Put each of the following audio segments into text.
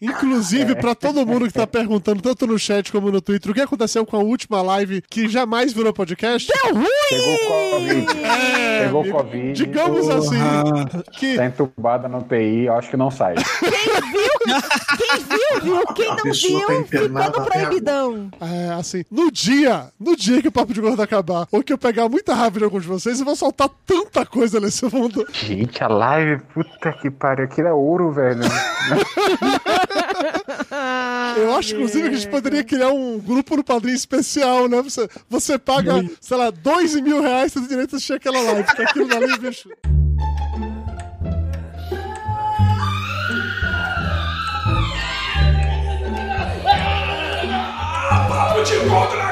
Inclusive, pra todo mundo que tá perguntando, tanto no chat como no Twitter, o que aconteceu com a última live que jamais virou podcast? Deu ruim! Pegou Covid. É, Pegou amigo, Covid. Digamos Porra. assim, que Tá entubada no TI, acho que não sai. Quem viu, viu. Quem A não pessoa viu, tá ficou internada no até proibidão. É, assim, no dia, no dia que o Papo de Gordo acabar, ou que eu pegar muita raiva de alguns de vocês, eu vou soltar tanta coisa nesse mundo. Gente, a live, puta que pariu, aquilo é ouro, velho. Eu acho, inclusive, que a gente poderia criar um grupo no padrinho especial, né? Você, você paga, sei lá, dois mil reais, você tem direito a assistir aquela live. Que aquilo dali, bicho. Papo de gordo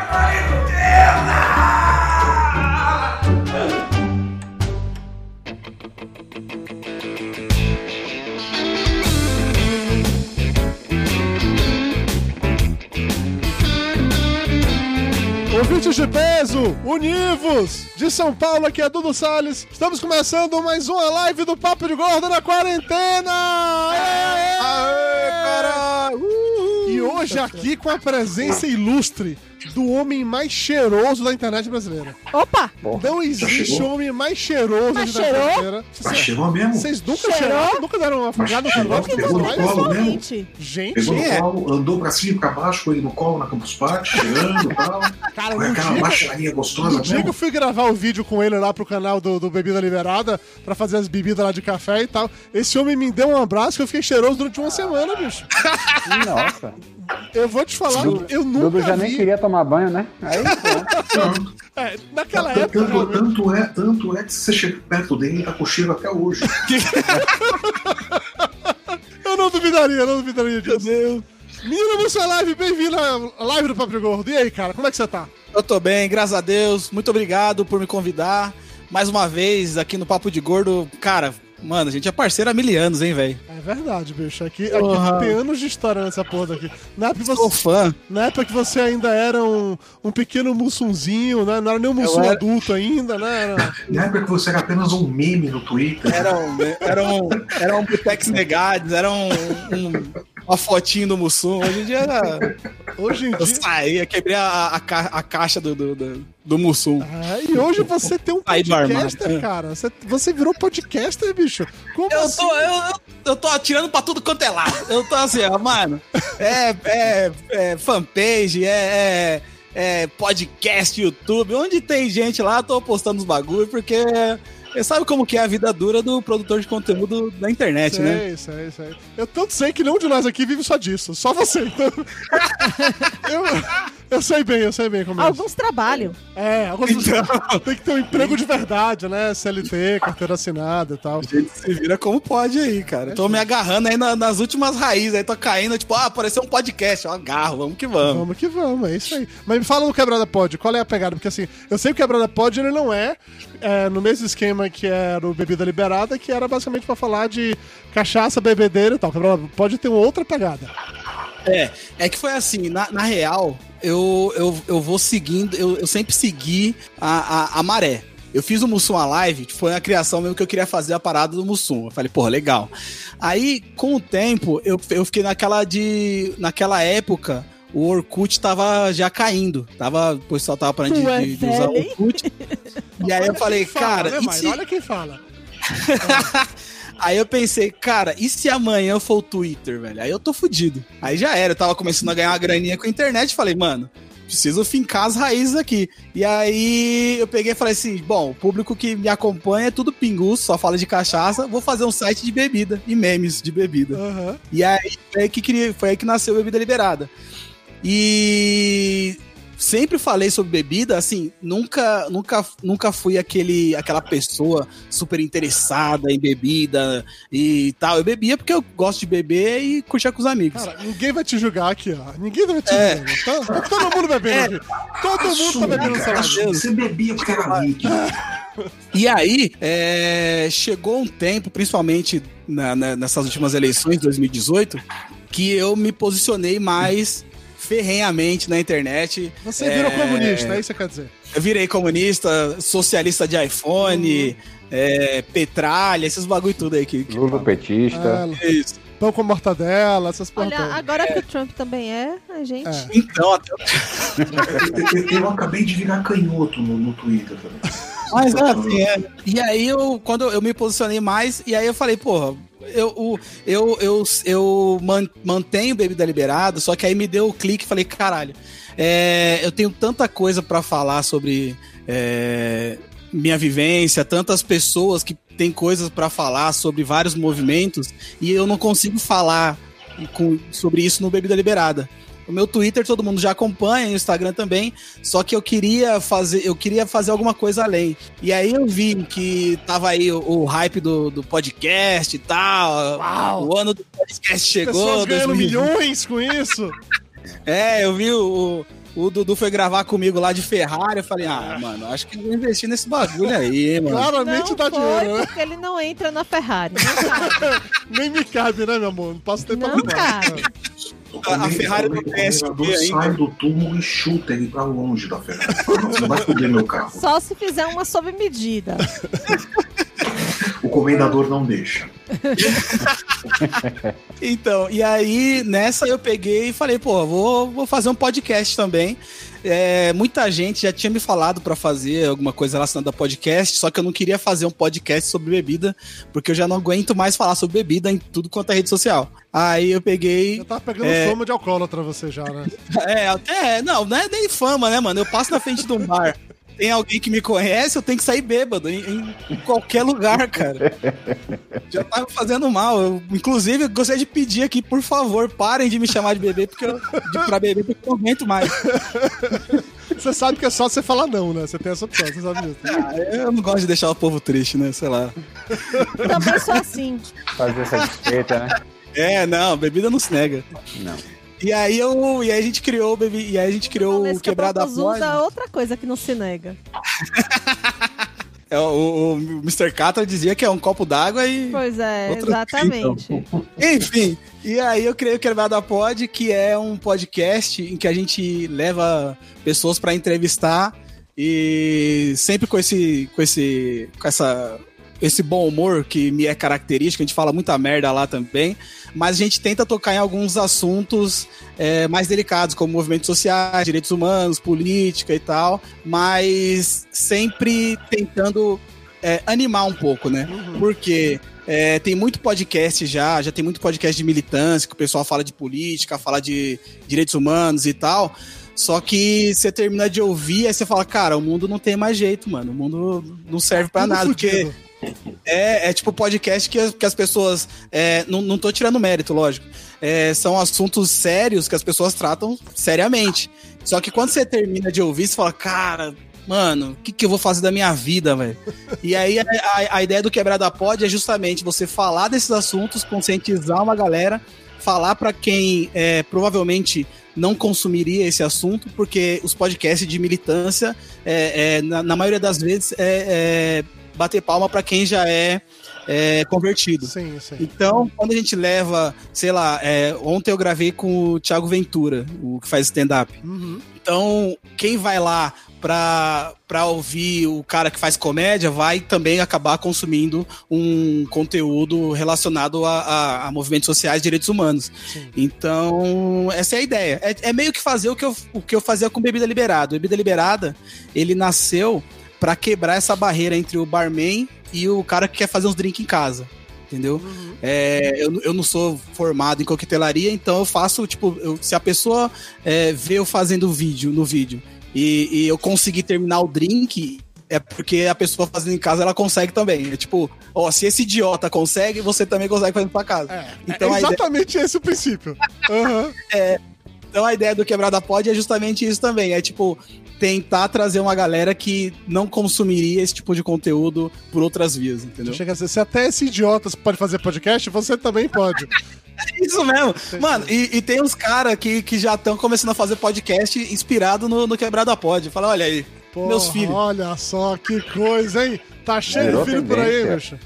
De peso, univos! De São Paulo, aqui é Dudu Salles. Estamos começando mais uma live do Papo de Gordo na quarentena! Aê, aê, caralho! E hoje aqui com a presença ilustre do homem mais cheiroso da internet brasileira. Opa! Não existe homem mais cheiroso Mas da internet cheirou? brasileira. Mas Vocês- chegou mesmo? Vocês nunca Cheirou? cheiraram? Nunca deram uma afogada no cheirou? negócio? Pegou no colo mesmo? Gente, Pegou no é. colo, andou pra cima e pra baixo com ele no colo na Campus Party, cheirando e tal. Cara, no aquela dia, baixaria gostosa dia que eu mesmo. fui gravar o vídeo com ele lá pro canal do, do Bebida Liberada, pra fazer as bebidas lá de café e tal, esse homem me deu um abraço que eu fiquei cheiroso durante uma semana, bicho. Nossa. Eu vou te falar, eu nunca Dudu já nem vi. queria tomar banho, né? Aí, É, naquela tanto, época, tanto, tanto é, tanto é que se você chega perto dele, ele tá com cheiro até hoje. eu não duvidaria, eu não duvidaria disso. Meu Deus. Menina Múcio Live, bem-vindo à live do Papo de Gordo. E aí, cara, como é que você tá? Eu tô bem, graças a Deus. Muito obrigado por me convidar. Mais uma vez aqui no Papo de Gordo. Cara, mano, a gente é parceiro há mil anos, hein, velho? É verdade, bicho. Aqui, aqui tem anos de história nessa porra daqui. Na época, Sou você, fã. na época que você ainda era um, um pequeno mussunzinho, né? Não era nem um mussum era- adulto ainda, né? Era... Na época que você era apenas um meme no Twitter. Era um, era um, era um Butex Negades, era um, um- uma fotinho do Mussum. Hoje em dia era- Hoje em eu dia. saí, quebrei a, a, ca- a caixa do, do, do, do Mussum. É, e hoje você tem um podcaster, cara. Você, você virou podcaster, bicho. Como Eu assim? tô, eu, eu, eu tô atirando pra tudo quanto é lado. Eu tô assim, ó, mano. É, é, é fanpage, é, é, é podcast, YouTube. Onde tem gente lá, eu tô postando os bagulho, porque você sabe como que é a vida dura do produtor de conteúdo da internet, né? Sei, sei, sei. Eu tanto sei que nenhum de nós aqui vive só disso. Só você. Então... eu, eu sei bem, eu sei bem como é. isso. alguns trabalham. É, alguns Então, tem que ter um emprego de verdade, né? CLT, carteira assinada e tal. a gente se vira como pode aí, cara. Tô me agarrando aí na- nas últimas raízes, aí tô caindo, tipo, ah, apareceu um podcast, ó, agarro, vamos que vamos. Vamos que vamos, é isso aí. Mas me fala do Quebrada Pod, qual é a pegada? Porque assim, eu sei que o Quebrada Pod ele não é, é, no mesmo esquema que era o Bebida Liberada, que era basicamente pra falar de cachaça, bebedeira e tal. Quebrada Pod tem outra pegada. É, é que foi assim, na, na real, eu, eu, eu vou seguindo, eu, eu sempre segui a, a, a maré. Eu fiz o Mussum a live, foi a criação mesmo que eu queria fazer a parada do Mussum. Eu falei, porra, legal. Aí, com o tempo, eu, eu fiquei naquela de. Naquela época, o Orkut tava já caindo. Tava, o pessoal tava parando de, Tu é de- de usar o? Orkut. E aí eu falei, fala, cara, né, e se- olha quem fala. Aí eu pensei, cara, e se amanhã for o Twitter, velho? Aí eu tô fudido. Aí já era, eu tava começando a ganhar uma graninha com a internet, falei, mano, preciso fincar as raízes aqui. E aí eu peguei e falei assim, bom, o público que me acompanha é tudo pingus, só fala de cachaça, vou fazer um site de bebida e memes de bebida. Aham. E aí foi aí que, foi aí que nasceu a Bebida Liberada. E sempre falei sobre bebida, assim, nunca, nunca, nunca fui aquele, aquela pessoa super interessada em bebida e tal. Eu bebia porque eu gosto de beber e curtir com os amigos. Cara, ninguém vai te julgar aqui, ó. Ninguém vai te É. julgar. Tá, tá todo mundo bebendo aqui. Todo mundo tá Assume, bebendo cara. Você bebia porque era líquido. E aí, é, chegou um tempo, principalmente na- na- nessas últimas eleições de 2018, que eu me posicionei mais ferrenhamente na internet. Você virou É, comunista, é isso que você quer dizer. Eu virei comunista, socialista de iPhone, é, petralha, esses bagulho tudo aí que. que Lula petista. Ah, Isso. pão com mortadela, essas porra Olha, agora que o Trump também é, a gente. É. Então, até eu acabei de virar canhoto no, no Twitter também. Mas é assim, é. E aí eu, quando eu me posicionei mais, e aí eu falei, porra, eu, eu, eu, eu man- mantenho bebida liberada, só que aí me deu o clique e falei, caralho, é, eu tenho tanta coisa pra falar sobre é, minha vivência, tantas pessoas que têm coisas pra falar sobre vários movimentos, e eu não consigo falar sobre isso no Bebida Liberada. O meu Twitter todo mundo já acompanha, o Instagram também, só que eu queria fazer, eu queria fazer alguma coisa além. E aí eu vi que tava aí o, o hype do, do podcast e tal. Uau! O ano do podcast chegou. Pessoas ganhando 2020. milhões com isso. É, eu vi o, o Dudu foi gravar comigo lá de Ferrari. Eu falei, ah, mano, acho que eu vou investir nesse bagulho aí, hein, mano. Claramente não dá foi dinheiro, né? porque ele não entra na Ferrari. Nem me cabe, né, meu amor? Não posso ter pra Não cabe. A- a Ferrari o não tem SP comendador ainda. sai do túmulo e chuta ele pra longe da Ferrari. Você não vai foder meu carro. Só se fizer uma sob medida. O comendador não deixa. Então, e aí nessa eu peguei e falei, pô, vou, vou fazer um podcast também. É, muita gente já tinha me falado pra fazer alguma coisa relacionada a podcast, só que eu não queria fazer um podcast sobre bebida, porque eu já não aguento mais falar sobre bebida em tudo quanto é rede social. Aí eu peguei. Eu tava pegando É. fama de alcoólatra você já, né? É, até. Não, não é nem fama, né, mano? Eu passo na frente de um bar. Tem alguém que me conhece, eu tenho que sair bêbado em, em qualquer lugar, cara. Já tá me fazendo mal. Eu, inclusive, eu gostaria de pedir aqui, por favor, parem de me chamar de bebê, porque eu, de, pra beber, porque eu não aguento mais. Você sabe que é só você falar não, né? Você tem essa opção, você sabe disso. Ah, eu não gosto de deixar o povo triste, né? Sei lá. Também sou assim. Fazer essa desfeita, né? É, não, bebida não se nega. Não. E aí eu. E aí a gente criou o bebi, E aí a gente criou o quebrada Pod. usa outra coisa que não se nega. É, o, o Mr. Catra dizia que é um copo d'água e. Pois é, exatamente. Enfim, e aí eu criei o Quebrada Pod, que é um podcast em que a gente leva pessoas pra entrevistar e sempre com esse com esse com essa esse bom humor que me é característico, a gente fala muita merda lá também, mas a gente tenta tocar em alguns assuntos é, mais delicados, como movimentos sociais, direitos humanos, política e tal, mas sempre tentando é, animar um pouco, né? Porque é, tem muito podcast já, já tem muito podcast de militância, que o pessoal fala de política, fala de direitos humanos e tal. Só que você termina de ouvir, aí você fala, cara, o mundo não tem mais jeito, mano. O mundo não serve pra Tudo nada. Porque fudido. É, é tipo podcast que, as- que as pessoas. é, não, não tô tirando mérito, lógico. É, são assuntos sérios que as pessoas tratam seriamente. Só que quando você termina de ouvir, você fala, cara, mano, o que, que eu vou fazer da minha vida, velho? E aí a, a- a ideia do Quebrada Pod é justamente você falar desses assuntos, conscientizar uma galera, falar pra quem é, provavelmente não consumiria esse assunto, porque os podcasts de militância, é, é, na, na maioria das vezes, é, é bater palma pra quem já é, é, convertido. Sim, sim. Então, quando a gente leva, sei lá, é, ontem eu gravei com o Thiago Ventura, o que faz stand-up. Uhum. Então, quem vai lá pra, pra ouvir o cara que faz comédia vai também acabar consumindo um conteúdo relacionado a, a- a movimentos sociais e direitos humanos. Sim. Então, essa é a ideia. É, é meio que fazer o que, eu, o que eu fazia com Bebida Liberada. Bebida Liberada, ele nasceu pra quebrar essa barreira entre o barman e o cara que quer fazer uns drinks em casa. Entendeu? É, eu, eu não sou formado em coquetelaria, então eu faço, tipo, eu- se a pessoa é, vê eu fazendo vídeo no vídeo e, e eu conseguir terminar o drink, é porque a pessoa fazendo em casa ela consegue também. É tipo, ó, se esse idiota consegue, você também consegue fazer pra casa. É, Então, é a ideia- exatamente esse o princípio. Aham. Então a ideia do Quebrada Pod é justamente isso também. É tipo, tentar trazer uma galera que não consumiria esse tipo de conteúdo por outras vias, entendeu? Chega a dizer, se até esse idiota pode fazer podcast, você também pode. Isso mesmo. Mano, e, e tem uns caras que, que já estão começando a fazer podcast inspirado no, no Quebrada Pod. Fala, olha aí, Porra, meus filhos. Olha só que coisa, hein? Tá cheio Virou de filho por aí, bicho.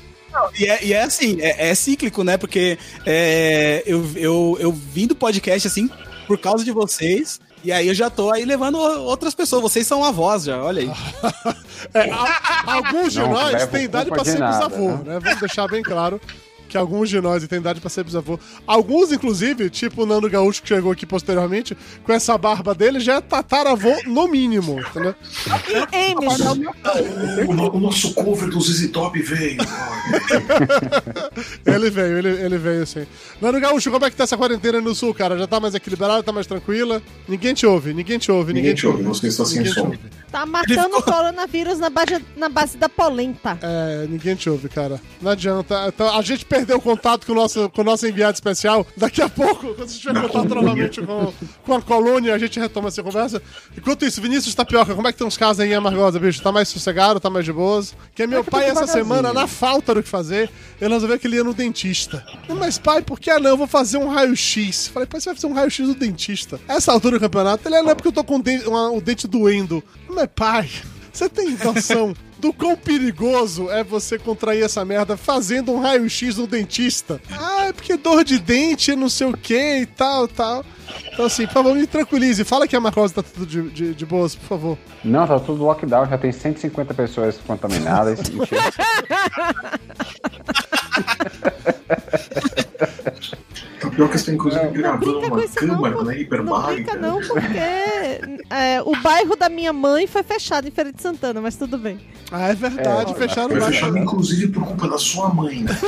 E é, e é assim, é, é cíclico, né? Porque é, eu, eu, eu vim do podcast assim por causa de vocês. E aí eu já tô aí levando outras pessoas. Vocês são avós já, olha aí. É, a- alguns de Não nós têm idade pra ser bisavô, né? né? Vamos deixar bem claro. Que alguns de nós têm idade pra ser bisavô. Alguns, inclusive, tipo o Nando Gaúcho que chegou aqui posteriormente, com essa barba dele, já é tataravô no mínimo, entendeu? Amy, O, no- o nosso cover do ZZ Top veio. Ele veio, ele, ele veio sim. Nando Gaúcho, como é que tá essa quarentena aí no sul, cara? Já tá mais equilibrada, tá mais tranquila? Ninguém te ouve, ninguém te ouve, ninguém, Ninguém te ouve, você está sem som. tá matando o coronavírus na base, na base da polenta. É, ninguém te ouve, cara. Não adianta. Então, a gente perdeu o contato com o nosso, com o nosso enviado especial. Daqui a pouco, quando a gente tiver contato colônia. novamente com, com a colônia, a gente retoma essa conversa. Enquanto isso, Vinícius Tapioca, como é que estão os casos aí em Amargosa, bicho? Tá mais sossegado, tá mais de boas? Que meu que pai, tá essa semana, na falta do que fazer, ele resolveu que ele ia no dentista. Mas, pai, por que não? Eu vou fazer um raio-x. Falei, pai, você vai fazer um raio-x do dentista. Essa altura do campeonato, ele é, não é porque eu tô com o dente, uma- o dente doendo. Mas, pai, você tem noção do quão perigoso é você contrair essa merda fazendo um raio-x no dentista? Ah, é porque dor de dente, não sei o que e tal, tal. Então, assim, por favor, me tranquilize. Fala que a Marcose tá tudo de, de, de boas, por favor. Não, tá tudo lockdown, já tem 150 pessoas contaminadas. Tapioca está inclusive Não gravando brinca com uma isso não, na Não brinca não, porque é, o bairro da minha mãe foi fechado em Feira de Santana, mas tudo bem. Ah, é verdade, É, fecharam Foi mais. fechado inclusive por culpa da sua mãe, né?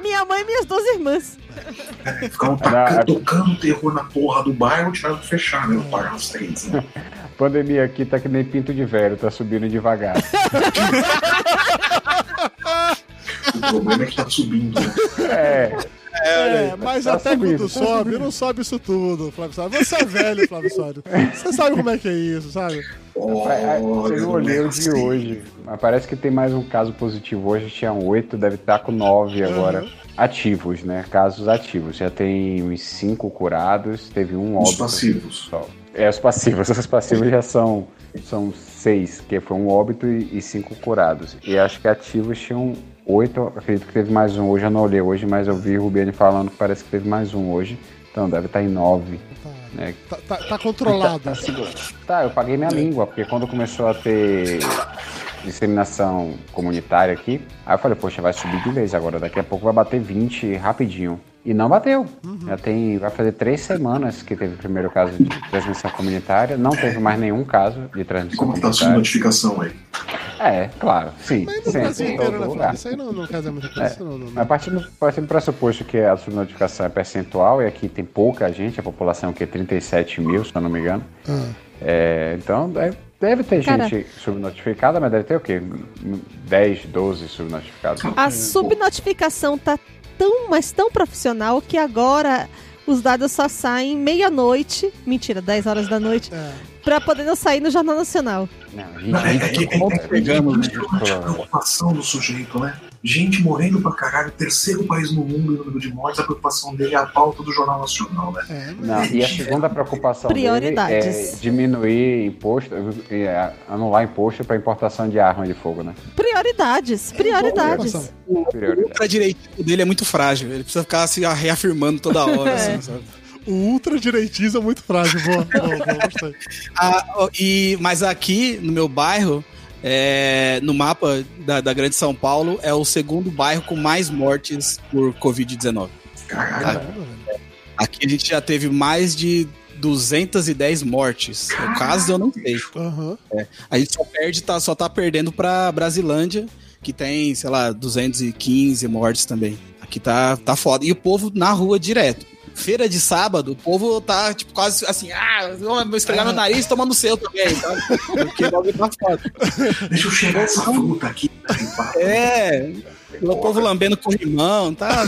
Minha mãe e minhas duas irmãs. Ficavam tacando, tocando terror na porra do bairro, tiveram que fechar, né? O bairro as três, né? Pandemia aqui tá que nem pinto de velho, tá subindo devagar. O problema é que tá subindo, né? É, É, mas Tá até subindo, quando tá sobe, subindo. não sobe isso tudo, Flávio Soares. Você é velho, Flávio Soares. Você sabe como é que é isso, sabe? é, Olha, eu não olhei o de assim. hoje, mas parece que tem mais um caso positivo hoje, tinha oito, deve estar com nove agora. Ativos, né? Casos ativos. Já tem uns cinco curados, teve um Os óbito. passivos. só. É, os passivos. Os passivos já são, são seis, que foi um óbito e, e cinco curados. E acho que ativos tinham oito, acredito que teve mais um hoje, eu não olhei hoje, mas eu vi o Rubiane falando que parece que teve mais um hoje. Então deve estar em nove. Né? Tá, tá, tá controlado. Tá, tá, eu paguei minha língua, porque quando começou a ter disseminação comunitária aqui, aí eu falei, poxa, vai subir de vez agora, daqui a pouco vai bater 20 rapidinho. E não bateu. Já tem, vai fazer três semanas que teve o primeiro caso de transmissão comunitária, não teve mais nenhum caso de transmissão como tá a sua comunitária. notificação aí? É, claro, sim, Mas no sempre, Brasil inteiro, né, lugar. Isso aí não, não quer dizer muita coisa. É. isso não, não, não. Mas partindo, partindo do pressuposto que a subnotificação é percentual, e aqui tem pouca gente, a população que é 37 mil, se eu não me engano. Ah. É, então deve, deve ter Cara. gente subnotificada, mas deve ter o quê? 10, 12 subnotificados. A subnotificação tá tão, mas tão profissional que agora os dados só saem meia-noite, mentira, 10 horas da noite, É. pra poder não sair no Jornal Nacional. Não, Não, é, é, gente, é, é, é, pegamos, a preocupação do sujeito, né? Gente morrendo pra caralho, terceiro país no mundo em número de mortes, a preocupação dele é a pauta do Jornal Nacional, né? É, não, e a segunda preocupação dele Prioridades. é diminuir imposto, é, anular imposto para importação de arma de fogo, né? Prioridades, prioridades. Nossa. Prioridade. ultradireitismo dele é muito frágil. Ele precisa ficar se reafirmando toda hora. É. assim, sabe? O ultradireitismo é muito frágil. Boa, boa, boa, gostei. Ah, e, mas aqui no meu bairro, é, no mapa da, da Grande São Paulo, é o segundo bairro com mais mortes por Covid-19. Caralho. Caramba, velho. Aqui a gente já teve mais de 210 mortes. O caso eu não sei. Aham. A gente só perde, tá, só tá perdendo pra Brasilândia, que tem, sei lá, 215 mortes também. Aqui tá, tá foda. E o povo na rua direto. Feira de sábado, o povo tá, tipo, quase assim, ah, vou esfregar meu nariz tomando o seu também, tá? Porque o bagulho tá foda. Deixa eu cheirar essa fruta aqui. É, o povo lambendo corrimão, tá.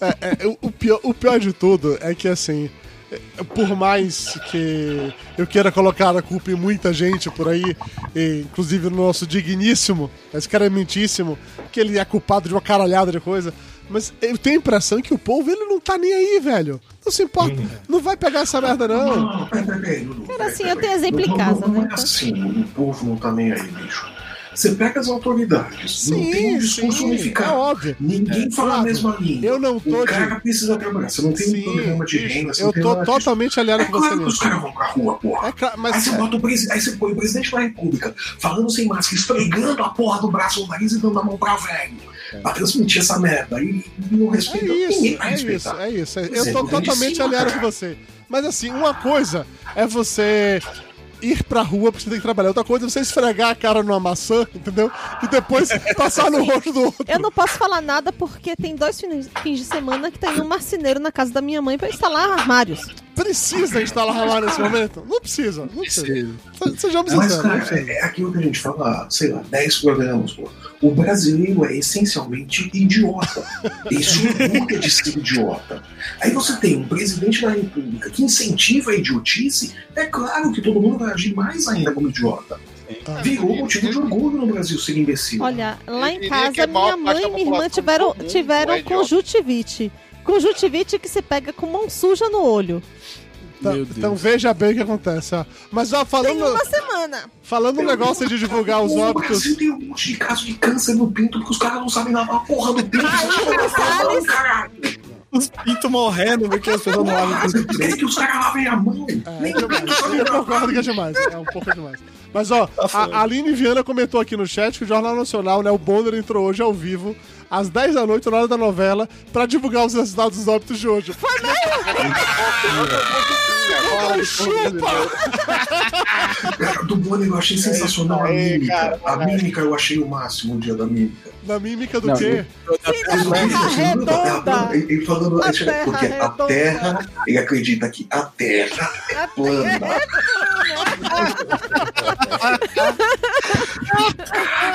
É, é, o, pior, o pior de tudo é que, assim, é, por mais que eu queira colocar a culpa em muita gente por aí, inclusive no nosso digníssimo, excrementíssimo, que ele é culpado de uma caralhada de coisa, mas eu tenho a impressão que o povo, ele não tá nem aí, velho. Não se importa. Não vai pegar essa merda, não. Não, não, peraí, peraí, Dudu. Cara, peraí, assim, eu tenho exemplo em Não, casa, não, não né? é assim, o povo não tá nem aí, bicho. Você pega as autoridades, não tem um discurso sim, unificado. É óbvio. Ninguém fala a Flávio, mesma língua. eu não tô O de- cara precisa trabalhar. Você não tem Sim, um programa de renda, você eu não tem tô nada disso. totalmente aliado É com você claro que os caras vão pra rua, porra. É claro, Aí mas você, bota o presi- aí você põe o presidente da república falando sem máscara, esfregando a porra do braço no nariz e dando a mão pra velho. Pra transmitir essa merda. E não é respeita. Ninguém isso, vai é isso, é isso. Eu tô é totalmente cima, aliado cara. com você. Mas assim, uma coisa é você ir pra rua porque você tem que trabalhar. Outra coisa é você esfregar a cara numa maçã, entendeu? E depois passar no rosto do outro. Eu não posso falar nada porque tem dois fins fins de semana que tem um marceneiro na casa da minha mãe pra instalar armários. Precisa instalar armário nesse momento? Não precisa, não precisa. Se- Sejamos Mas, sinceros, não cara, precisa. é, é aquilo que a gente fala, sei lá, 10 programas, pô. O brasileiro é essencialmente idiota. Esse orgulho de ser idiota. Aí você tem um presidente da república que incentiva a idiotice, é claro que todo mundo vai agir mais ainda como idiota. Virou motivo de orgulho no Brasil ser imbecil. Olha, lá em casa, maior minha mãe e minha irmã tiveram, tiveram é idiota. conjuntivite. Conjuntivite que se pega com mão suja no olho. Então, então veja bem o que acontece. ó. Mas ó, Tem falando, uma semana. falando um negócio de divulgar os O óbitos. Brasil tem um monte de caso de câncer no pinto porque os caras não sabem lavar a porra do pinto. Caralho. Os pintos morrendo porque as pessoas não lavam Você quer que os caras lavem a mão? É, Nem o eu, pinto eu concordo que é demais. É um pouco demais. Mas ó, a a Aline Viana comentou aqui no chat que o Jornal Nacional, né, o Bonner entrou hoje ao vivo, às 10 da noite, na hora da novela, pra divulgar os resultados dos óbitos de hoje. Foi Cara, do Bonner eu achei sensacional a mímica. cara, a mímica eu achei o máximo o dia da mímica. na mímica do Não, quê? Ele falando A isso, Terra porque a. Terra, ele acredita que a Terra é plana.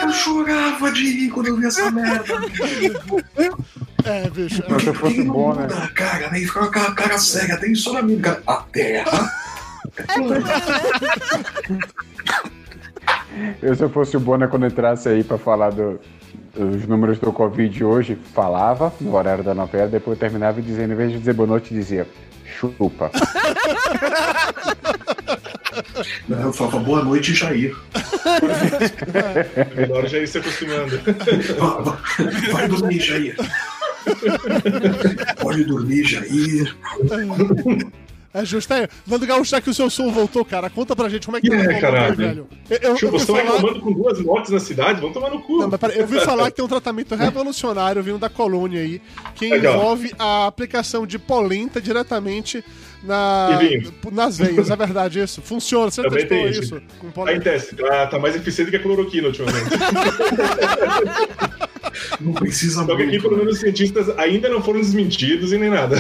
Eu chorava de rir quando eu vi essa merda. É, bicho. Mas se fosse não bom, né? a cara, né? Ele fica com aquela cara cega, tem só na mímica. A Terra é. Eu, se eu fosse o Bona quando entrasse aí pra falar do- dos números do Covid hoje, falava no horário da novela, depois terminava e dizendo, em vez de dizer boa noite, dizia chupa. Não, Eu falava boa noite, Jair. Melhor já ir se acostumando. Vai, dormir, Jair. Pode dormir, Jair. É justo. É, Nando Gaúcho, já que o seu som voltou, cara, conta pra gente como é que É, tá o Colômbia, caralho. velho. Eu, eu, Chupa, eu falar... reclamando com duas mortes na cidade? Vamos tomar no cu. Não, mas pera, eu ouvi falar que tem um tratamento revolucionário vindo da colônia aí, que Legal. envolve a aplicação de polenta diretamente na, E nas veias. É verdade isso? Funciona. Você Também testou tem isso? isso. Com Tá em teste, tá, tá mais eficiente que a cloroquina ultimamente. Não precisa Só que aqui, pelo menos, os cientistas ainda não foram desmentidos e nem nada.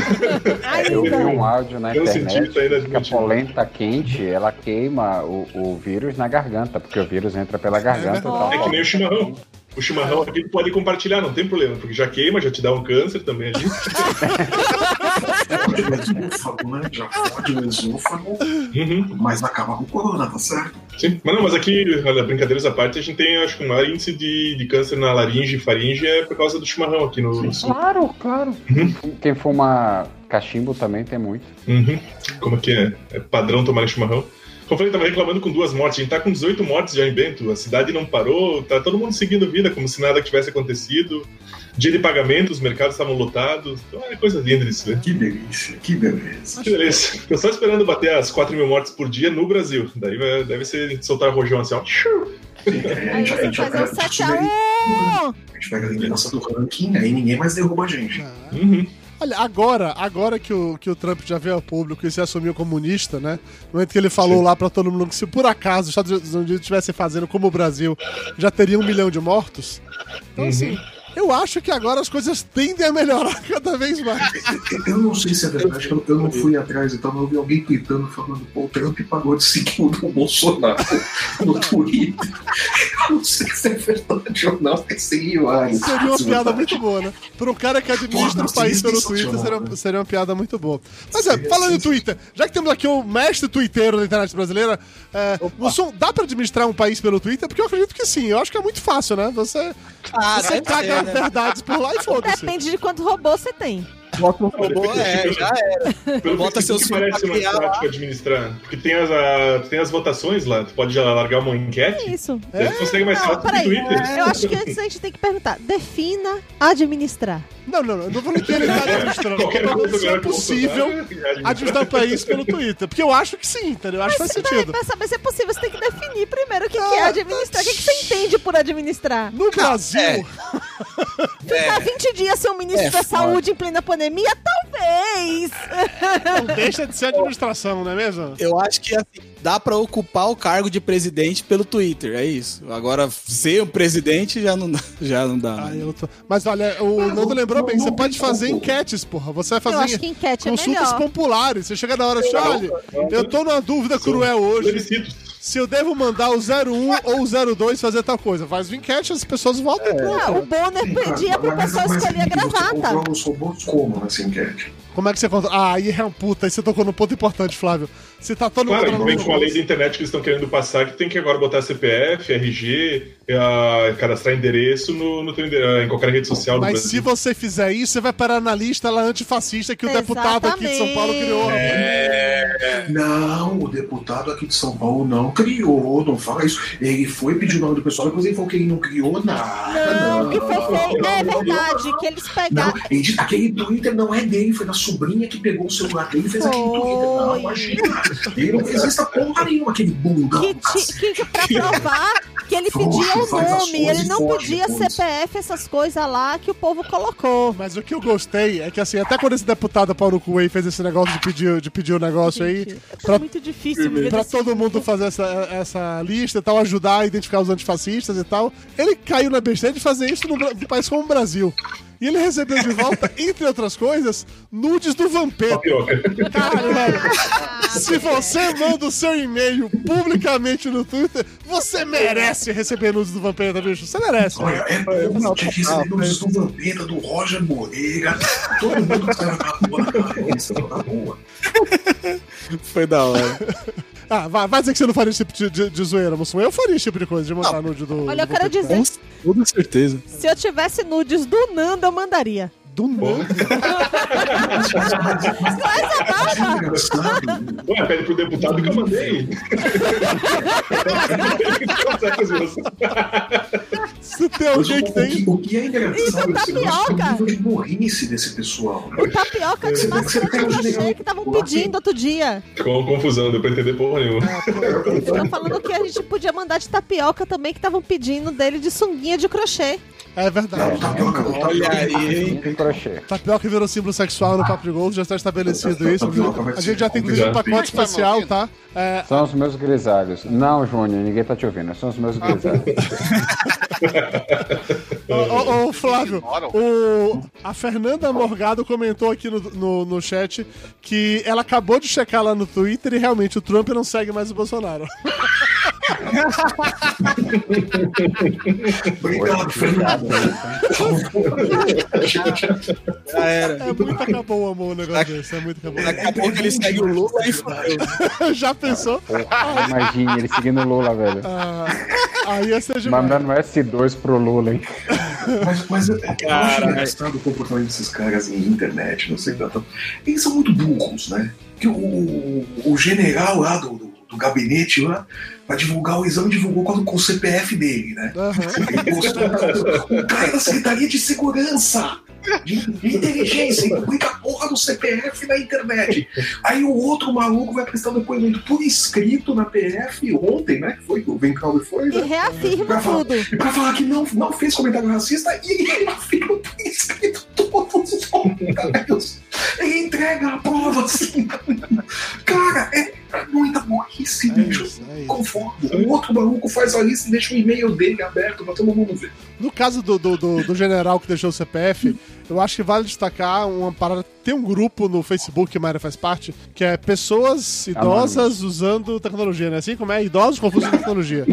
Eu vi um áudio na senti internet que a polenta quente, ela queima o, o vírus na garganta, porque o vírus entra pela garganta. verdade. então, É que nem o chimarrão. O chimarrão aqui tu pode compartilhar, não tem problema, porque já queima, já te dá um câncer também ali. Né? Já fode o esôfago, Uhum, mas acaba com o corona, tá certo? sim. Mas não, mas aqui, olha, brincadeiras à parte, a gente tem, acho que o maior índice de, de câncer na laringe e faringe é por causa do chimarrão aqui no, no sul. Claro, claro. Quem fuma cachimbo também tem muito. Uhum. Como é que é? É padrão tomar chimarrão. Como eu falei, tava reclamando com duas mortes. A gente tá com 18 mortes já em Bento. A cidade não parou, tá todo mundo seguindo vida como se nada tivesse acontecido. Dia de pagamento, os mercados estavam lotados. Então é coisa linda se ver. Que delícia, que beleza. Que beleza. Tô só esperando bater as 4 mil mortes por dia no Brasil. Daí vai- deve ser soltar rojão assim, ó. É, a Aí você faz a um gente, 7 a 1 a gente pega a liderança do ranking, aí ninguém mais derruba a gente. Uhum. Olha, agora, agora que o, que o Trump já veio ao público e se assumiu comunista, né? No momento que ele falou Sim. lá pra todo mundo que se por acaso os Estados Unidos estivessem fazendo como o Brasil, já teria um milhão de mortos. Então, Uhum. assim, eu acho que agora as coisas tendem a melhorar cada vez mais. Eu- não sei se é verdade, eu, eu não fui atrás e tal, mas eu vi alguém tweetando falando, pô, o Trump pagou de seguir o Bolsonaro no Twitter. Eu não sei se é verdade ou não, mas seria vários. Seria uma piada muito boa, né? Pra um cara que administra o país seria pelo Twitter, seria, né? seria uma piada muito boa. Mas é, falando em. Twitter, já que temos aqui o mestre twitteiro da internet brasileira, é, dá pra administrar um país pelo Twitter? Porque eu acredito que sim. Eu acho que é muito fácil, né? Você, Ah, você deve caga ser? Verdades por lá e foda-se. Depende de quanto robô você tem. Bota um robô, é, já era. Pelo Bota seus parece filhos mais prático lá. administrar. Porque tem as, a- tem as votações lá, tu pode já largar uma enquete. Isso. Eles conseguem mais Não, rápido que o peraí. Twitter. Eu acho que antes a gente tem que perguntar. Defina administrar. Não, não, não. Eu não falei que ele tá administrando. Qualquer coisa se é que o possível administrar o país pelo Twitter. Porque eu acho que sim, entendeu? Eu acho que faz Daí, sentido. pra saber se é possível, você tem que definir primeiro o que, que é administrar. O que, que você entende por administrar? No Brasil, é. Ficar 20 dias sem o ministro É, da saúde em plena pandemia? Talvez! não deixa de ser administração, não é mesmo? Eu acho que assim, dá pra ocupar o cargo de presidente pelo Twitter, é isso. Agora, ser um presidente já não dá. Já não dá. Ah, eu tô... Mas olha, o Nando lembrou bem, você pode fazer enquetes, porra. Você vai Eu acho fazer que enquete é consultas melhor. populares. Você chega na hora e olha, eu tô numa dúvida cruel hoje. Plebiscitos. Se eu devo mandar o 01 ou o 02 fazer tal coisa. Faz uma enquete, as pessoas votam e Ah, pronto. o Bonner pedia pro pessoal escolher a gravata. controla os robôs como nessa enquete? Como é que você conta? Ah, aí é um puta, aí você tocou no ponto importante, Flávio. Se tá todo mundo Claro, vem com a lei da internet que eles estão querendo passar, que tem que agora botar CPF, RG, eh, cadastrar endereço no, no endere- em qualquer rede social do Mas se você fizer isso, você vai parar na lista lá antifascista que o deputado aqui de São Paulo criou. Não, o deputado aqui de São Paulo não criou, não fala isso. Ele foi pedir o nome do pessoal, depois ele falou que ele não criou nada. Não, que foi feito. É verdade, que eles Não, pegaram. ele aquele Twitter não é dele, foi da sobrinha que pegou o celular dele e fez aquele Foi. Twitter. Não, imagina. Ele não fez essa porra nenhuma, aquele bundão. Que, ti- que, pra provar que ele pedia o nome, ele não pedia. CPF, essas coisas lá que o povo colocou. Mas o que eu gostei é que, assim, até quando esse deputado Paulo Cuey fez esse negócio de pedir, de pedir o negócio aí, Gente, é pra, muito difícil viver pra todo mundo fazer essa, essa lista e tal, ajudar a identificar os antifascistas e tal, ele caiu na besteira de fazer isso num país como o Brasil. E ele recebeu de volta, entre outras coisas, nudes do Vampeta. Tapioca. Cara, velho, se você manda o seu e-mail publicamente no Twitter, você merece receber nudes do Vampeta, bicho. Você merece. Olha, é bom, tinha que receber nomes do Vampeta, do Roger Moreira, todo mundo que saiu na boa na cabeça, na boa. Foi da hora. Ah, vai, vai dizer que você não faria esse tipo de, de, de zoeira, Mussum. Eu faria esse tipo de coisa, de mandar nude do. Olha, eu do quero Vampeta. dizer, Com toda certeza. se eu tivesse nudes do Nando, eu mandaria. Do engraçado, Ué, pede pro deputado que eu mandei. Se tem mas o, alguém que o tem. que, o que é engraçado Isso, é o tapioca. nível de burrice desse pessoal. né? O tapioca de general que estavam pedindo outro dia. Com confusão, deu pra entender porra nenhuma. Estão falando que a gente podia mandar de tapioca também, que estavam pedindo dele de sunguinha de crochê. É verdade. o tapioca, o Olha tapioca, aí, hein? Tem crochê. Tapioca virou símbolo sexual no Papo de Gol, já está estabelecido isso. A gente já tem inclusive um pacote especial, tá? É, São os meus grisalhos. Não, Júnior, ninguém tá te ouvindo. São os meus grisalhos. Ô, ô, ô, Flávio, o, a Fernanda Morgado comentou aqui no, no, no chat que ela acabou de checar lá no Twitter e realmente o Trump não segue mais o Bolsonaro. Obrigado, Fernando. Já era. É muito acabou o amor o negócio desse, é muito acabou. Daqui a pouco ele segue o Lula e fudeu. Já pensou? Ah, Imagine ele seguindo o Lula, velho. Ah, aí ia ser demais. Mandando S2 pro Lula, hein? Mas, mas eu, eu acho engraçado o comportamento desses caras em internet, não sei tanto. Eles são muito burros, né? Que o, o, o general lá do, do, gabinete lá, pra divulgar o exame, divulgou com, com o CPF dele, né? Postou o cara da Secretaria de Segurança, de, de Inteligência, e publica a porra do CPF na internet. Aí o outro maluco vai prestar depoimento por escrito na PF ontem, né? Que foi que o Vencalve foi, E né? reafirma Pra falar, tudo. e pra falar que não, não fez comentário racista e ele afirma por escrito todos os comentários. Ele entrega a prova assim. Cara, é muita burrice, É bicho. isso, é isso. Conforme. O outro maluco faz a lista e deixa o e-mail dele aberto pra todo mundo ver. No caso do, do, do- do general que deixou o CPF, eu acho que vale destacar uma parada. Tem um grupo no Facebook que a Mayra faz parte, que é pessoas idosas usando tecnologia, né? Assim como é? Idosos confusos com tecnologia.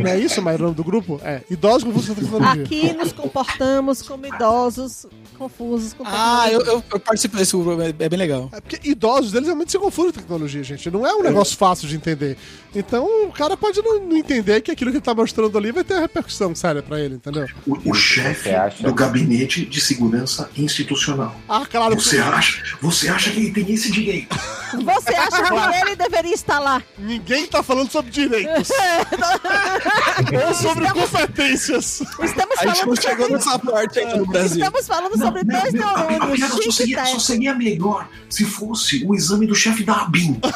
Não é isso, Mayra, o nome do grupo? É, idosos confusos com tecnologia. Aqui nos comportamos como idosos confusos com Ah, eu, tecnologia. eu, eu desse grupo, é é bem legal. É porque idosos, eles realmente se confundem com tecnologia, gente. Não é um negócio fácil de entender. Então, o cara pode não, não entender que aquilo que ele tá mostrando ali vai ter repercussão séria pra ele, entendeu? O, o chefe do gabinete de segurança institucional. Ah, claro. Você acha, você acha que ele tem esse direito? Você acha que ele deveria estar lá? Ninguém tá falando sobre direitos. Ou sobre competências. Estamos A gente não falando chegou sobre... nessa parte ainda no Brasil. Estamos falando sobre Não, dois a- a neurônios. piada só seria, só teste. seria melhor se fosse o exame do chefe da ABIN.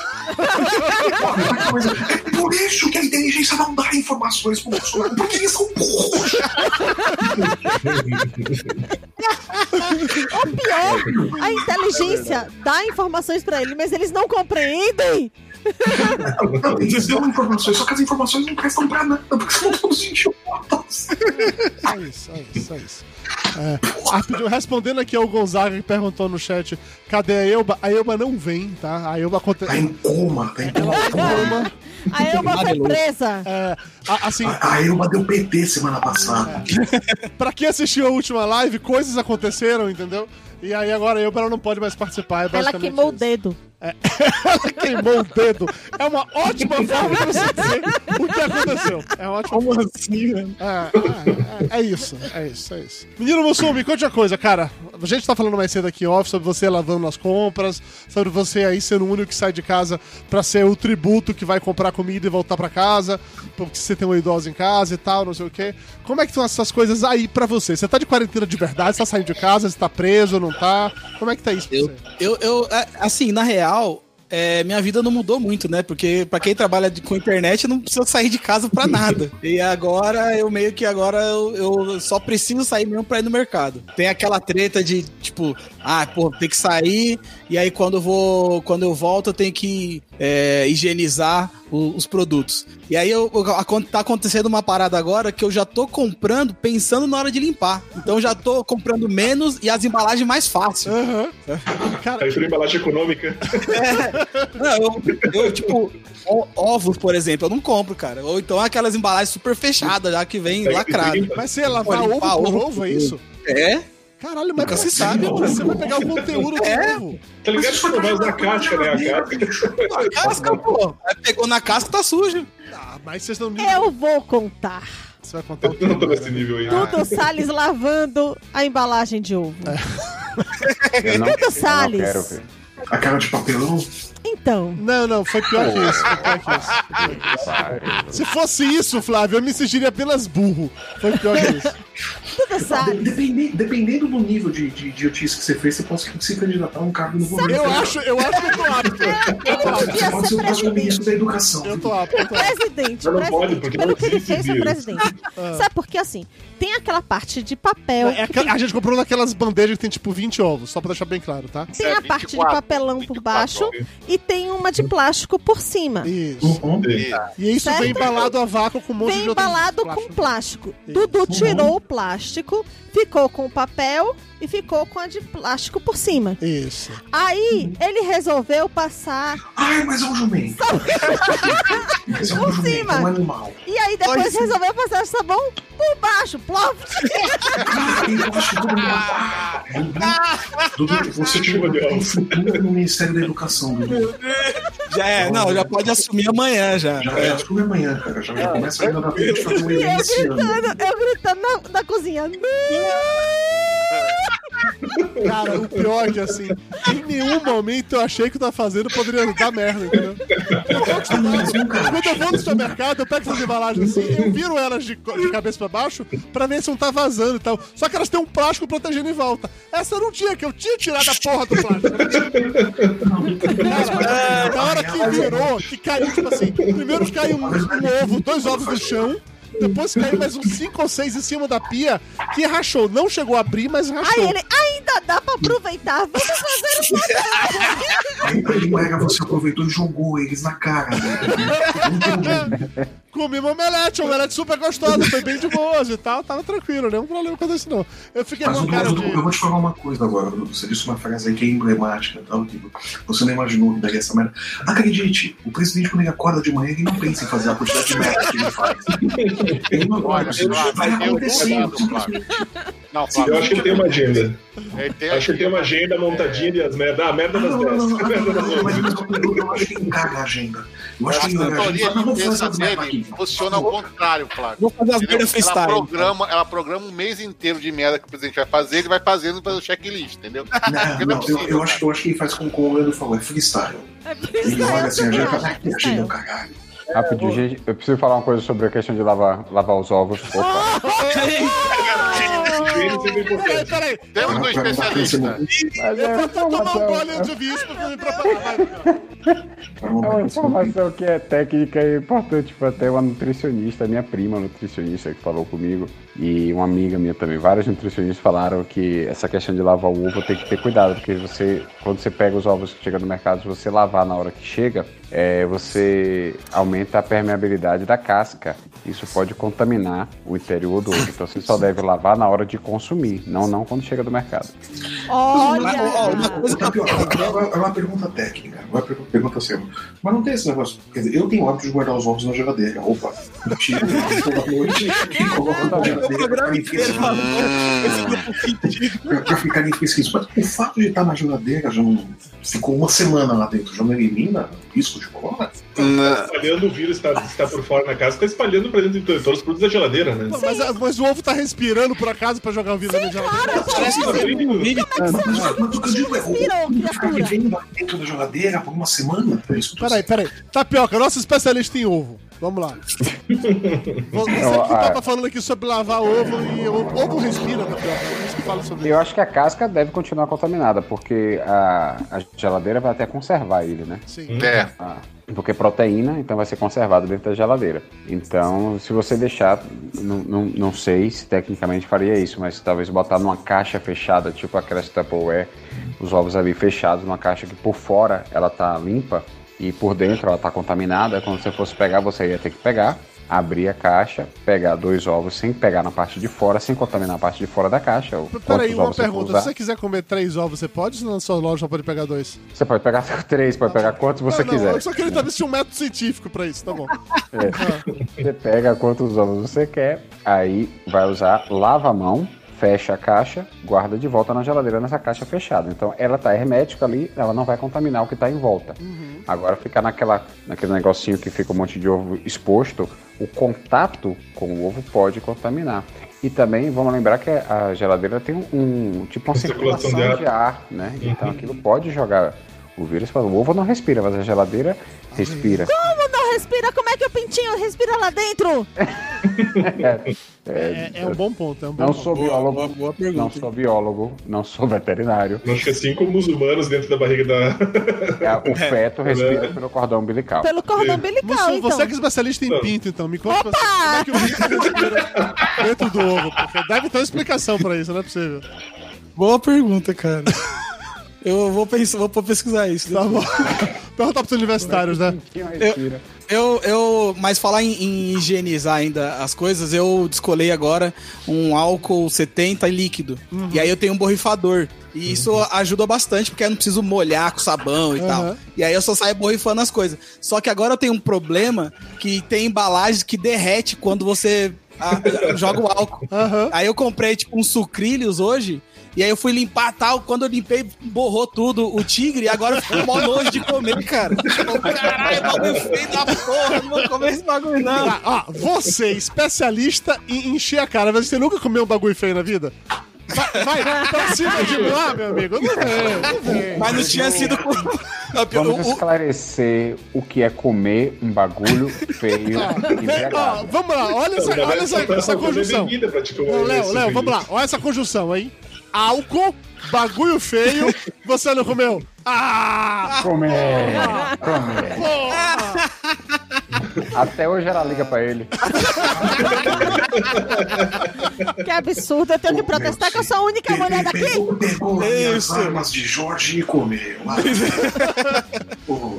É por isso que a inteligência não dá informações pro Bolsonaro, porque eles são burros. O pior, a inteligência dá informações pra ele, mas eles não compreendem. Não, não, eles dão informações, só que as informações não prestam pra nada, porque são todos idiotas. Só isso, só isso, só isso. É, rapidinho, respondendo aqui ao Gonzaga que perguntou no chat: cadê a Elba? A Elba não vem, tá? A Elba Tá aconteceu. em coma, tá em coma. A Elba foi presa. É, a- assim, A, a Elba deu PT semana passada. pra quem assistiu a última live, coisas aconteceram, entendeu? E aí agora a Elba ela não pode mais participar. É Ela queimou o isso. dedo. Ela queimou o dedo. É uma ótima forma de você dizer o que aconteceu. É uma ótima Como assim, velho? É, é, é isso, é isso, é isso. Menino Mussum, me conte uma coisa, cara. A gente tá falando mais cedo aqui off sobre você lavando as compras, sobre você aí sendo o único que sai de casa pra ser o tributo que vai comprar comida e voltar pra casa, porque você tem uma idosa em casa e tal, não sei o quê. Como é que estão essas coisas aí pra você? Você tá de quarentena de verdade? Você tá saindo de casa? Você tá preso, não tá? Como é que tá isso pra Eu, você? eu, eu, é, assim, na real, é, minha vida não mudou muito, né? Porque pra quem trabalha de- com internet, não precisa sair de casa pra nada. E agora, eu meio que agora eu, eu só preciso sair mesmo pra ir no mercado. Tem aquela treta de, tipo, ah, pô, tem que sair, e aí quando eu vou, quando eu volto, eu tenho que é, higienizar o- os produtos. E aí eu, eu- tá acontecendo uma parada agora que eu já tô comprando pensando na hora de limpar. Então eu já tô comprando menos e as embalagens mais fáceis. Aham. Cara, Aí foi embalagem econômica. Não, eu, eu, tipo, o- ovos, por exemplo, eu não compro, cara. Ou então aquelas embalagens super fechadas, já que vem lacrado. mas você lavar Pô, ovo por ovo ovo, é isso? É? Caralho, mas como sabe, mano. Você vai pegar o conteúdo do É. ovo. Tá ligado que você não vai usar a casca, né? A casca. A casca, pô. Aí pegou na casca, tá sujo. Ah, mas vocês não Eu vou contar. Você vai contar o Eu não tô nesse nível ainda. Dudu Salles lavando a embalagem de ovo. Não, Dudu eu não Salles. quero ver. A cara de papelão. Então, Não, não, foi pior que isso. Foi pior que isso. Foi pior que isso. Se fosse isso, Flávio, eu me sentiria apenas burro. Foi pior que isso. De- Salles. depende- dependendo do nível de, de idiotice que você fez, você pode se candidatar a um cargo no governo. Eu acho, eu acho que eu tô apto. Eu tô apto. Você pode ser o próximo ministro da educação. Eu tô apto. Eu tô apto. Presidente, Mas não presidente. pode, porque Pelo não que ele fez, vírus. presidente. Sabe por quê? Assim, tem aquela parte de papel. É que aquela- tem, a gente comprou naquelas bandejas que tem tipo 20 ovos, só pra deixar bem claro, tá? tem a parte de 24, papelão por 24, baixo e tem uma de plástico por cima. Isso. Uhum. E isso Certo? vem embalado a vácuo com um monte Vem de embalado com plástico. Isso. Dudu tirou o plástico, ficou com o papel e ficou com a de plástico por cima. Isso. Aí ele resolveu passar. Ai, mas é um jumento. Mas é um Por jumento, cima. é um animal. E aí depois isso. resolveu passar sabão por baixo. Plof! Ah, eu acho que todo mundo. Ah, Dudu, você Chuva de tem ovos. futuro no Ministério da Educação, Dudu. Já é, não, já pode assumir amanhã já. Já, já assume amanhã, cara. Já, já começa ainda na frente fazer um eu gritando, eu gritando na, na cozinha. Cara, o pior é que assim, em nenhum momento eu achei que eu tava fazendo poderia dar merda, entendeu? Eu tô acostumado. Quando eu vou no supermercado, eu pego essas embalagens assim, eu viro elas de, de cabeça pra baixo pra ver se não tá vazando e tal. Só que elas têm um plástico protegendo em volta. Essa não tinha, que eu tinha tirado a porra do plástico. Cara, na hora que virou, que caiu, tipo assim, primeiro caiu um, um ovo, dois ovos no chão. Depois caiu mais uns cinco ou seis em cima da pia, que rachou. Não chegou a abrir, mas rachou. Aí ele, ainda dá pra aproveitar. Vamos fazer um Aí pega, você aproveitou e jogou eles na cara. né? Comi uma omelete, uma omelete super gostosa, foi bem de boas e tal, tava tranquilo, nenhum problema com isso não. Eu fiquei Mas, cara eu de... vou te falar uma coisa agora. Você disse uma frase aí que é emblemática, tal, que você não imaginou que daria essa merda. Acredite, o presidente, quando ele acorda de manhã, ele não pensa em fazer a quantidade de merda que ele faz. Não Flávio. Eu acho que ele tem uma agenda. Tem Acho que ele tem uma agenda montadinha de as merda. Ah, merda das Não, não, 10. não, não, Merda das não, mas 11. eu, acho que ele encaga a agenda. Eu acho A que ele encaga a teoria agenda. Essa merda dele funciona ao contrário, Flávio. Vou fazer as Entendeu? merda Ela programa, ela programa um mês inteiro de merda que o presidente vai fazer, ele vai fazendo pelo checklist, entendeu? Não, não, eu, possível, eu, acho, eu acho que ele faz como o Leandro falou, é freestyle. É Ele olha assim, a agenda, ah, também que agenda é freestyle. caralho. Rapidinho, gente, eu preciso falar uma coisa sobre a questão de lavar, lavar os ovos. Opa. É Peraí, peraí. Temos um especialista. Mas é Eu uma vou tomar um informação, gole antes de ouvir isso pra me preparar. Não é uma informação que é técnica e importante para até uma nutricionista, minha prima nutricionista que falou comigo, e uma amiga minha também. Vários nutricionistas falaram que essa questão de lavar o ovo tem que ter cuidado, porque você, quando você pega os ovos que chegam no mercado, se você lavar na hora que chega, é, você aumenta a permeabilidade da casca. Isso pode contaminar o interior do ovo. Então você só deve lavar na hora de consumir, não, não quando chega do mercado. Olha! Uma que eu Tapioca, é uma pergunta técnica, é per- pergunta séria. Mas não tem esse negócio. Quer dizer, eu tenho o hábito de guardar os ovos na geladeira. Opa, tiro toda noite e coloco na geladeira pra Pra ficarem fresquinhos. Mas o fato de estar na geladeira já não. Ficou uma semana lá dentro, já não elimina o de corona? Espalhando o vírus está, está por fora na casa, está espalhando pra dentro de todos os produtos da geladeira, né? Não, mas, mas o ovo tá respirando por acaso pra jogar o vírus na geladeira. Parece que tem um vídeo. Mas, o que eu digo é, o Respirou, ovo ficar criatura. vivendo dentro da geladeira por uma semana? É Peraí, peraí. Tapioca, nosso especialista em ovo. Vamos lá. Você que ah. tava falando aqui sobre lavar ovo e o ovo respira. É isso que fala sobre Eu acho que a casca deve continuar contaminada, porque a, a geladeira vai até conservar ele, né? Sim. É. Ah, porque é proteína, então vai ser conservado dentro da geladeira. Então, se você deixar, não, não, não sei se tecnicamente faria isso, mas talvez botar numa caixa fechada, tipo aquelas Tupperware, os ovos ali fechados numa caixa que por fora ela tá limpa e por dentro ela tá contaminada. Quando você fosse pegar, você ia ter que pegar, abrir a caixa, pegar dois ovos sem pegar na parte de fora, sem contaminar a parte de fora da caixa. Peraí, uma você pergunta. Se você quiser comer três ovos, você pode? Ou na sua loja só pode pegar dois? Você pode pegar três, pode pegar quantos você não, não, quiser. Eu só queria saber se tinha um método científico pra isso, tá bom. Você pega quantos ovos você quer, aí vai usar lava a mão, fecha a caixa, guarda de volta na geladeira nessa caixa fechada. Então ela tá hermética ali, ela não vai contaminar o que tá em volta. Agora ficar naquela, naquele negocinho que fica um monte de ovo exposto, o contato com o ovo pode contaminar. E também vamos lembrar que a geladeira tem um, um- tipo uma Circulação circulação de de ar, né? Então aquilo pode jogar o vírus. para O ovo não respira, mas a geladeira respira. Como respira? Como é que o pintinho respira lá dentro? É, é um bom ponto, é um bom Não ponto. sou biólogo, boa- boa não sou biólogo, não sou veterinário. Acho que assim como os humanos dentro da barriga da. É, O feto respira pelo cordão umbilical. Pelo cordão umbilical, Mussum, então. você que é especialista em pinto, então, me conta como é que o pinto respira dentro do ovo, deve ter uma explicação pra isso, não é possível. Boa pergunta, cara. Eu vou, pensar, vou pesquisar isso. Tá bom. Perguntar pros universitários, né? Respira. Eu, eu, mas falar em, em higienizar ainda as coisas, eu descolei agora um álcool 70 líquido. E aí eu tenho um borrifador. E isso ajuda bastante, porque eu não preciso molhar com sabão e Uhum. tal. E aí eu só saio borrifando as coisas. Só que agora eu tenho um problema que tem embalagens que derrete quando você ah, joga o álcool. Aham. Aí eu comprei, tipo, uns sucrilhos hoje. E aí eu fui limpar tal. Quando eu limpei, borrou tudo o tigre. E agora ficou mó nojo de comer, cara. Caralho, bagulho feio da porra. Não vou comer esse bagulho, não. Ah, ó, você, especialista em encher a cara, mas você nunca comeu um bagulho feio na vida? Vai, vai pra cima de lá, meu amigo. Não vem. Mas não tinha sido. Vamos esclarecer o que é comer um bagulho feio e Ó, embriagado. vamos lá, olha essa, olha essa, essa conjunção. Léo, Léo, vamos lá, olha essa conjunção aí. Álcool, bagulho feio, você não comeu. Ah! Comer, comer. Porra! Até hoje ela liga pra ele. Que absurdo, eu tenho que protestar que eu sou a única mulher daqui. Pegou, pegou as Isso. armas de Jorge e comeu. Ah,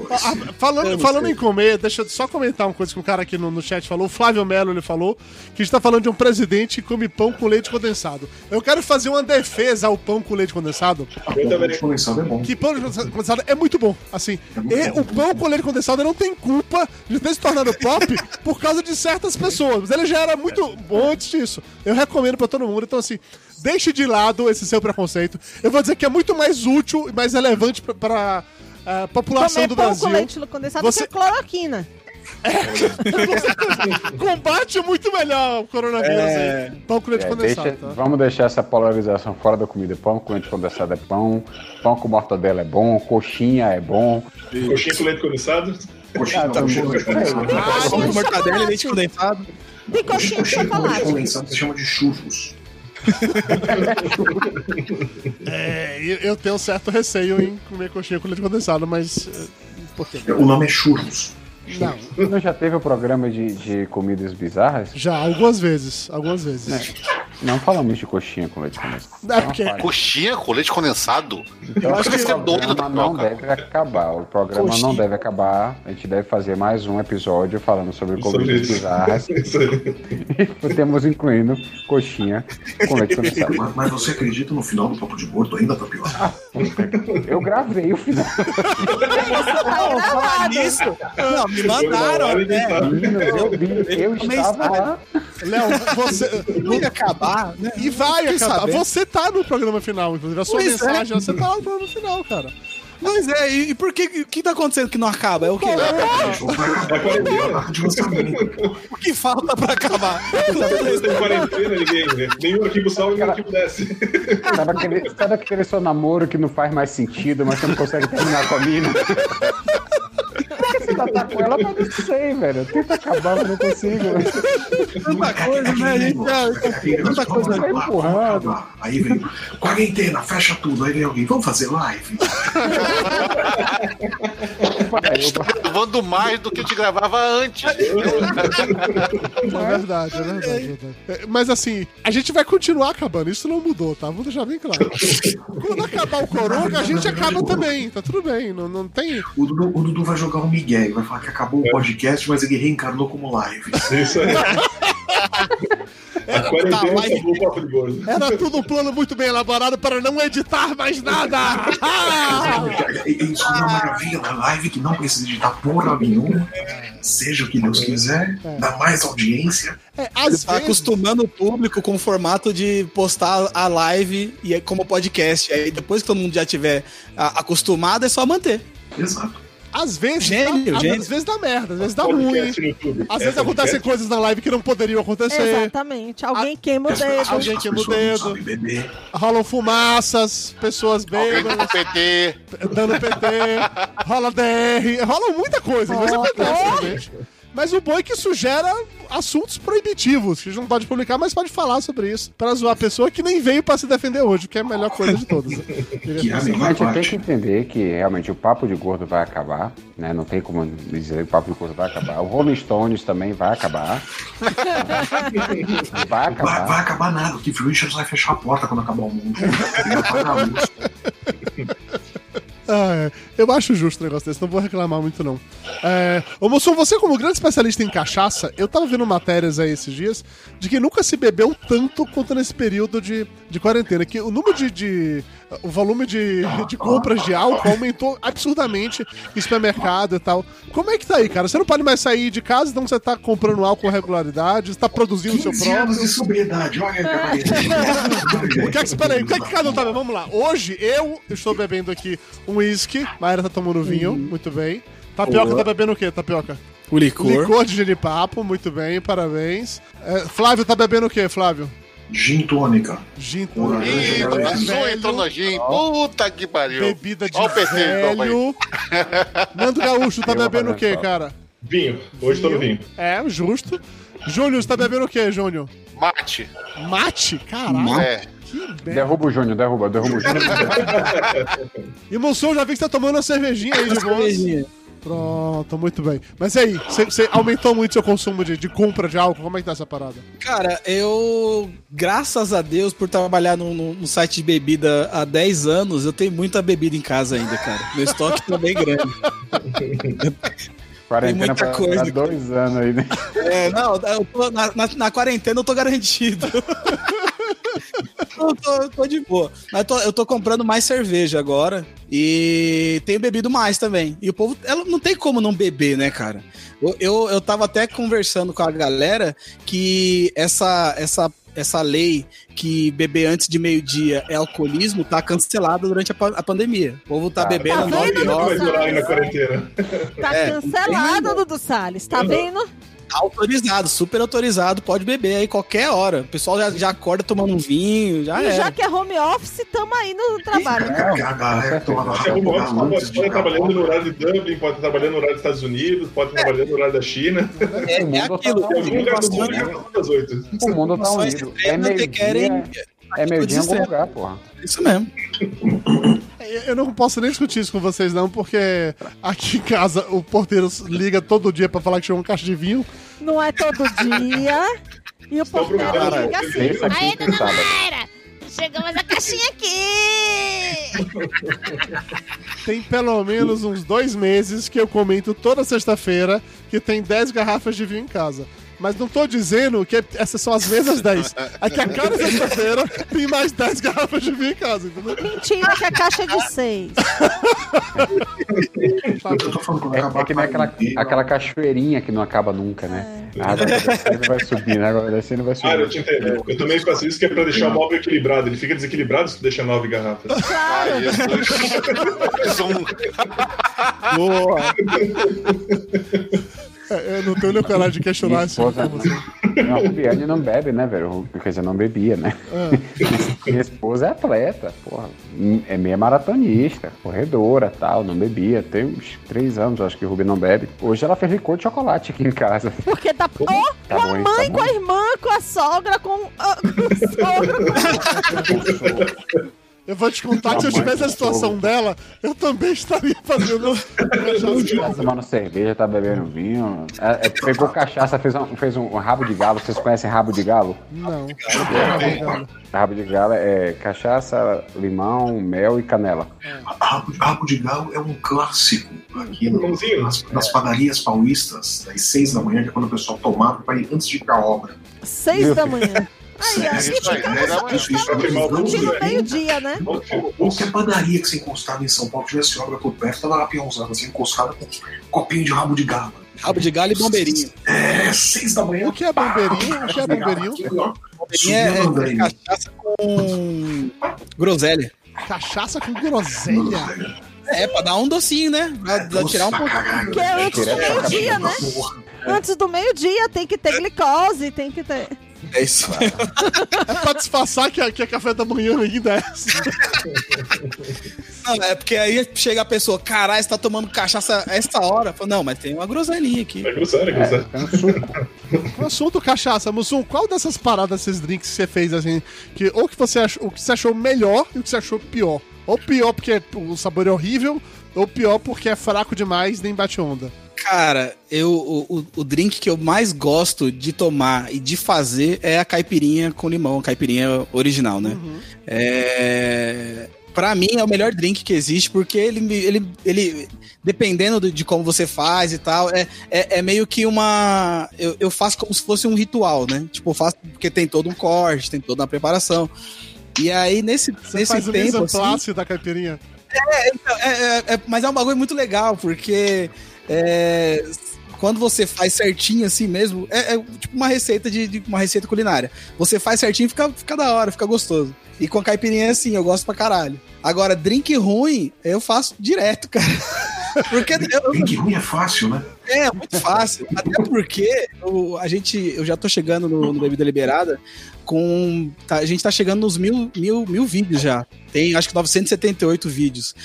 falando falando em comer, deixa eu só comentar uma coisa que um cara aqui no, no chat falou. O Flávio Melo ele falou que a gente tá falando de um presidente que come pão com leite condensado. Eu quero fazer uma defesa ao pão com leite condensado. Eu também. condensado é bom. Que pão com leite condensado é muito bom. Assim, É muito e bom. o pão com leite condensado não tem culpa de ter se tornado pop por causa de certas pessoas. Mas ele já era muito bom antes disso. Eu recomendo pra todo mundo. Então, assim, deixe de lado esse seu preconceito. Eu vou dizer que é muito mais útil e mais relevante pra, pra a população Comer do pão Brasil. com leite condensado Você- que é cloroquina. Combate muito melhor o coronavírus É. aí. Pão com leite É, condensado, deixa- tá? Vamos deixar essa polarização fora da comida. Pão com leite condensado é pão, pão com mortadela é bom, coxinha é bom. Coxinha com leite condensado. Coxinha, Ah, tá bom. coxinha condensado. Ah, Pão com mortadela e leite condensado. Tem coxinha de Coxinha com leite chocolate. condensado se chama de churros. É, eu tenho um certo receio em comer coxinha com leite condensado, mas. eh, Por quê? O nome é churros. Não, Não já teve o programa de, de comidas bizarras? já, algumas vezes. Algumas vezes. É. Não falamos de coxinha com leite condensado. É porque-. Coxinha com leite condensado? Então, acho que esse é doido programa da não troca. deve acabar. O programa Coxinha. não deve acabar. A gente deve fazer mais um episódio falando sobre comidas isso. bizarras. Isso aí. Temos incluindo coxinha com leite condensado. Mas, mas você acredita no final do Papo de Gordo ainda tá pior? Eu gravei o final. Não, falar nisso. Não, me mandaram, né? tá- Meninas, eu vi, eu também estava lá. Léo, você. Não ia acabar, né? E vai acabar. Você tá no programa final, inclusive. A sua Pois é. mensagem, você tá no programa final, cara. Pois é, e, e por que o que tá acontecendo que não acaba? É o quê? Acabar data de lançamento. O que falta pra acabar? Têm quarentena, ninguém? Nenhum arquivo salvo e nenhum arquivo desce. Sabe aquele, sabe aquele seu namoro que não faz mais sentido, mas você não consegue terminar com a mina? Você ainda tá com ela? Mas não sei, velho. Tenta acabar, mas não consigo. Tanta coisa, né? A gente já- Tanta coisa. Vai empurrando. Aí vem, quarentena, fecha tudo. Aí vem alguém, vamos fazer live? Pai, eu- Tá gravando mais do que te gravava antes. É verdade, é verdade, é verdade. É, Mas assim, a gente vai continuar acabando. Isso não mudou, tá? Vou deixar bem claro. Quando acabar o Coronga, a gente acaba também. Tá tudo bem. Não, não tem. O Dudu, o Dudu vai jogar um Miguel e vai falar que acabou o podcast, mas ele reencarnou como live. Isso aí. A Tá, gordo. Era tudo um plano muito bem elaborado para não editar mais nada. Ah! É Isso é uma maravilha na live que não precisa editar porra nenhuma. Seja o que Deus quiser, dá mais audiência. É, às Tá vezes. acostumando o público com o formato de postar a live e é como podcast. Aí depois que todo mundo já tiver acostumado, é só manter. Exato. Às vezes, Gênio, dá, gênio. às vezes dá merda, às vezes dá ruim. Podcast. Às vezes É acontecem coisas na live que não poderiam acontecer. Exatamente. Alguém queima o dedo. Alguém queima o dedo. Rolam fumaças, pessoas bêbadas. do PT. dando PT, rola DR, rola muita coisa, coisa acontece realmente. Mas o bom é que isso gera assuntos proibitivos, que a gente não pode publicar, mas pode falar sobre isso, pra zoar a pessoa que nem veio pra se defender hoje, que é a melhor coisa de todas. Que a melhor gente tem parte. que entender que realmente o papo de gordo vai acabar, né? Não tem como dizer que o papo de gordo vai acabar. O Rolling Stones também vai acabar. Vai Vai, acabar. vai acabar nada, o Keith Richards vai fechar a porta quando acabar o mundo. Ah, é. Eu acho justo o negócio desse, não vou reclamar muito não. É... Ô Moção, você como grande especialista em cachaça, eu tava vendo matérias aí esses dias de que nunca se bebeu tanto quanto nesse período de, de quarentena, que o número de... de- o volume de, de compras de álcool aumentou absurdamente em supermercado e tal. Como é que tá aí, cara? Você não pode mais sair de casa, então você tá comprando álcool com regularidade, você tá produzindo o seu 15 anos próprio... de sobriedade, olha aí, O que é que, espera aí, o que é que cada um tá bebendo? Vamos lá. Hoje eu estou bebendo aqui um uísque. Mayra tá tomando vinho, muito bem. Tapioca Boa. tá bebendo o quê, Tapioca? O licor. Licor de genipapo, muito bem, parabéns. É, Flávio tá bebendo o quê, Flávio? Gin tônica. Gin tônica. Ih, entrou no gin. Puta que pariu. Bebida de Ó o toma aí. velho. Nando Gaúcho tá bebendo o quê, cara? Vinho. Hoje tô no vinho. É, justo. Júnior, você tá bebendo o quê, Júnior? Mate. Mate? Caralho. É. Derruba o Júnior, derruba, derruba o Júnior. E Monson, já vi que você tá tomando uma cervejinha aí de boa. Pronto, muito bem. Mas e aí, você- aumentou muito seu consumo de, de compra de álcool? Como é que tá essa parada? Cara, eu, graças a Deus, por trabalhar no, no- no site de bebida há 10 anos, eu tenho muita bebida em casa ainda, cara. Meu estoque tá bem grande. Quarentena muita pra, coisa, pra dois anos aí, né? É, não, eu tô- na, na- na quarentena eu tô garantido. tô, tô, tô de boa. Mas tô- eu tô comprando mais cerveja agora e tenho bebido mais também. E o povo, ela não tem como não beber, né, cara? Eu, eu, eu tava até conversando com a galera que essa, essa, essa lei que beber antes de meio-dia é alcoolismo tá cancelada durante a, pa- a pandemia. O povo tá Cara, bebendo tá nove vai horas. durar aí na quarentena. Tá É, cancelado, Dudu Salles. Tá vendo? Autorizado, super autorizado, pode beber aí qualquer hora. O pessoal já, já acorda tomando um vinho, já e é. já que é home office, tamo aí no trabalho. É, a galera pode estar trabalhando no horário de Dublin, pode estar trabalhando no horário dos Estados Unidos, pode estar trabalhando no horário da China. É, O é mundo aquilo. tá Tem algum lugar do mundo é às oito. O mundo tá unido. É extremas que meio-dia. querem- É meio-dia em algum lugar, porra. Isso mesmo. Eu não posso nem discutir isso com vocês, não, porque aqui em casa o porteiro liga todo dia pra falar que chegou uma caixa de vinho. Não é todo dia. E o Estão porteiro liga assim. Aí, dona. Mayra, chegamos a caixinha aqui. Tem pelo menos uns dois meses que eu comento toda sexta-feira que tem 10 garrafas de vinho em casa. Mas não tô dizendo que essas são as mesmas 10. É que a cada sexta-feira tem mais 10 garrafas de vinho em casa, entendeu? Mentira que a caixa é de seis. Tá Eu tô falando quando É, acabar é que nem aquela, aquela cachoeirinha que não acaba nunca, né? A água vai descendo vai subindo, a água vai descendo vai Ah, eu subindo. te entendo. Eu também faço isso que é pra deixar o móvel equilibrado. Ele fica desequilibrado se tu deixa nove garrafas. Ai, Jesus. Zoom. Boa. É, eu não tenho nem coragem de questionar isso. esposa, você. não, a Rubiane não bebe, né, velho? Quer dizer, não bebia, né? Ah. Minha esposa é atleta, porra. É meia maratonista, corredora tal, não bebia. Tem uns três anos, acho que o Rubi não bebe. Hoje ela fez licor de chocolate aqui em casa. Porque tá. Ó, Tá com a bom, hein? mãe, Tá com a irmã, com a sogra, com. ah, com o sogro. Eu vou te contar que se eu tivesse a situação dela, eu também estaria fazendo Tá tomando cerveja, tá bebendo vinho. É, é, pegou cachaça, fez um, fez um rabo de galo. Vocês conhecem rabo de galo? Não. Rabo de galo é cachaça, limão, mel e canela. Rabo, rabo de galo é um clássico aqui no- nas, nas padarias paulistas, às seis da manhã, que é quando o pessoal tomava para ir antes de ir pra obra. Seis da manhã. Aí, ó, Isso aí, estamos, dez da manhã. Isso, isso é estamos não, discutindo né? meio-dia, né? Qualquer padaria que você encostava em São Paulo tivesse obra por perto, tava lá peãozada, assim, encostada com um copinho de rabo de galo. Rabo de galho e bombeirinho. É, seis da manhã. O que é bombeirinho? O que é bombeirinho? Bombeirinho é, é, é cachaça com groselha. Cachaça com groselha. É, pra dar um docinho, né? Pra, pra tirar um pouco. Que é antes do meio-dia, né? Antes do meio-dia tem que ter glicose, tem que ter. É isso. É pra disfarçar que é, que é café da manhã ainda é. Não, é porque aí chega a pessoa, caralho, você tá tomando cachaça a essa hora. Fala, não, mas tem uma groselinha aqui. É cruzar, é um suco. O assunto cachaça, Mussum, qual dessas paradas, esses drinks que você fez, assim, que ou que você achou, o que você achou melhor e o que você achou pior? Ou pior porque o sabor é horrível, ou pior porque é fraco demais nem bate onda. Cara, eu, o, o, o drink que eu mais gosto de tomar e de fazer é a caipirinha com limão, a caipirinha original, né? É. Pra mim é o melhor drink que existe, porque ele, ele, ele dependendo do- de como você faz e tal, é, é, é meio que uma. Eu, eu faço como se fosse um ritual, né? Tipo, eu faço porque tem todo um corte, tem toda uma preparação. E aí, nesse, Você nesse faz o tempo. en assim, da caipirinha. Então, é, é- é- mas é um bagulho muito legal, porque é, quando você faz certinho assim mesmo, é, é tipo uma receita de, de- uma receita culinária. Você faz certinho, fica, fica da hora, fica gostoso. E com a caipirinha é assim, eu gosto pra caralho. Agora, drink ruim, eu faço direto, cara. Porque eu, Drink ruim é fácil, né? é muito fácil. Até porque eu, a gente, eu já tô chegando no, no Bebida Liberada com. tá- a gente tá chegando nos mil, mil, mil vídeos já. Tem acho que 978 vídeos.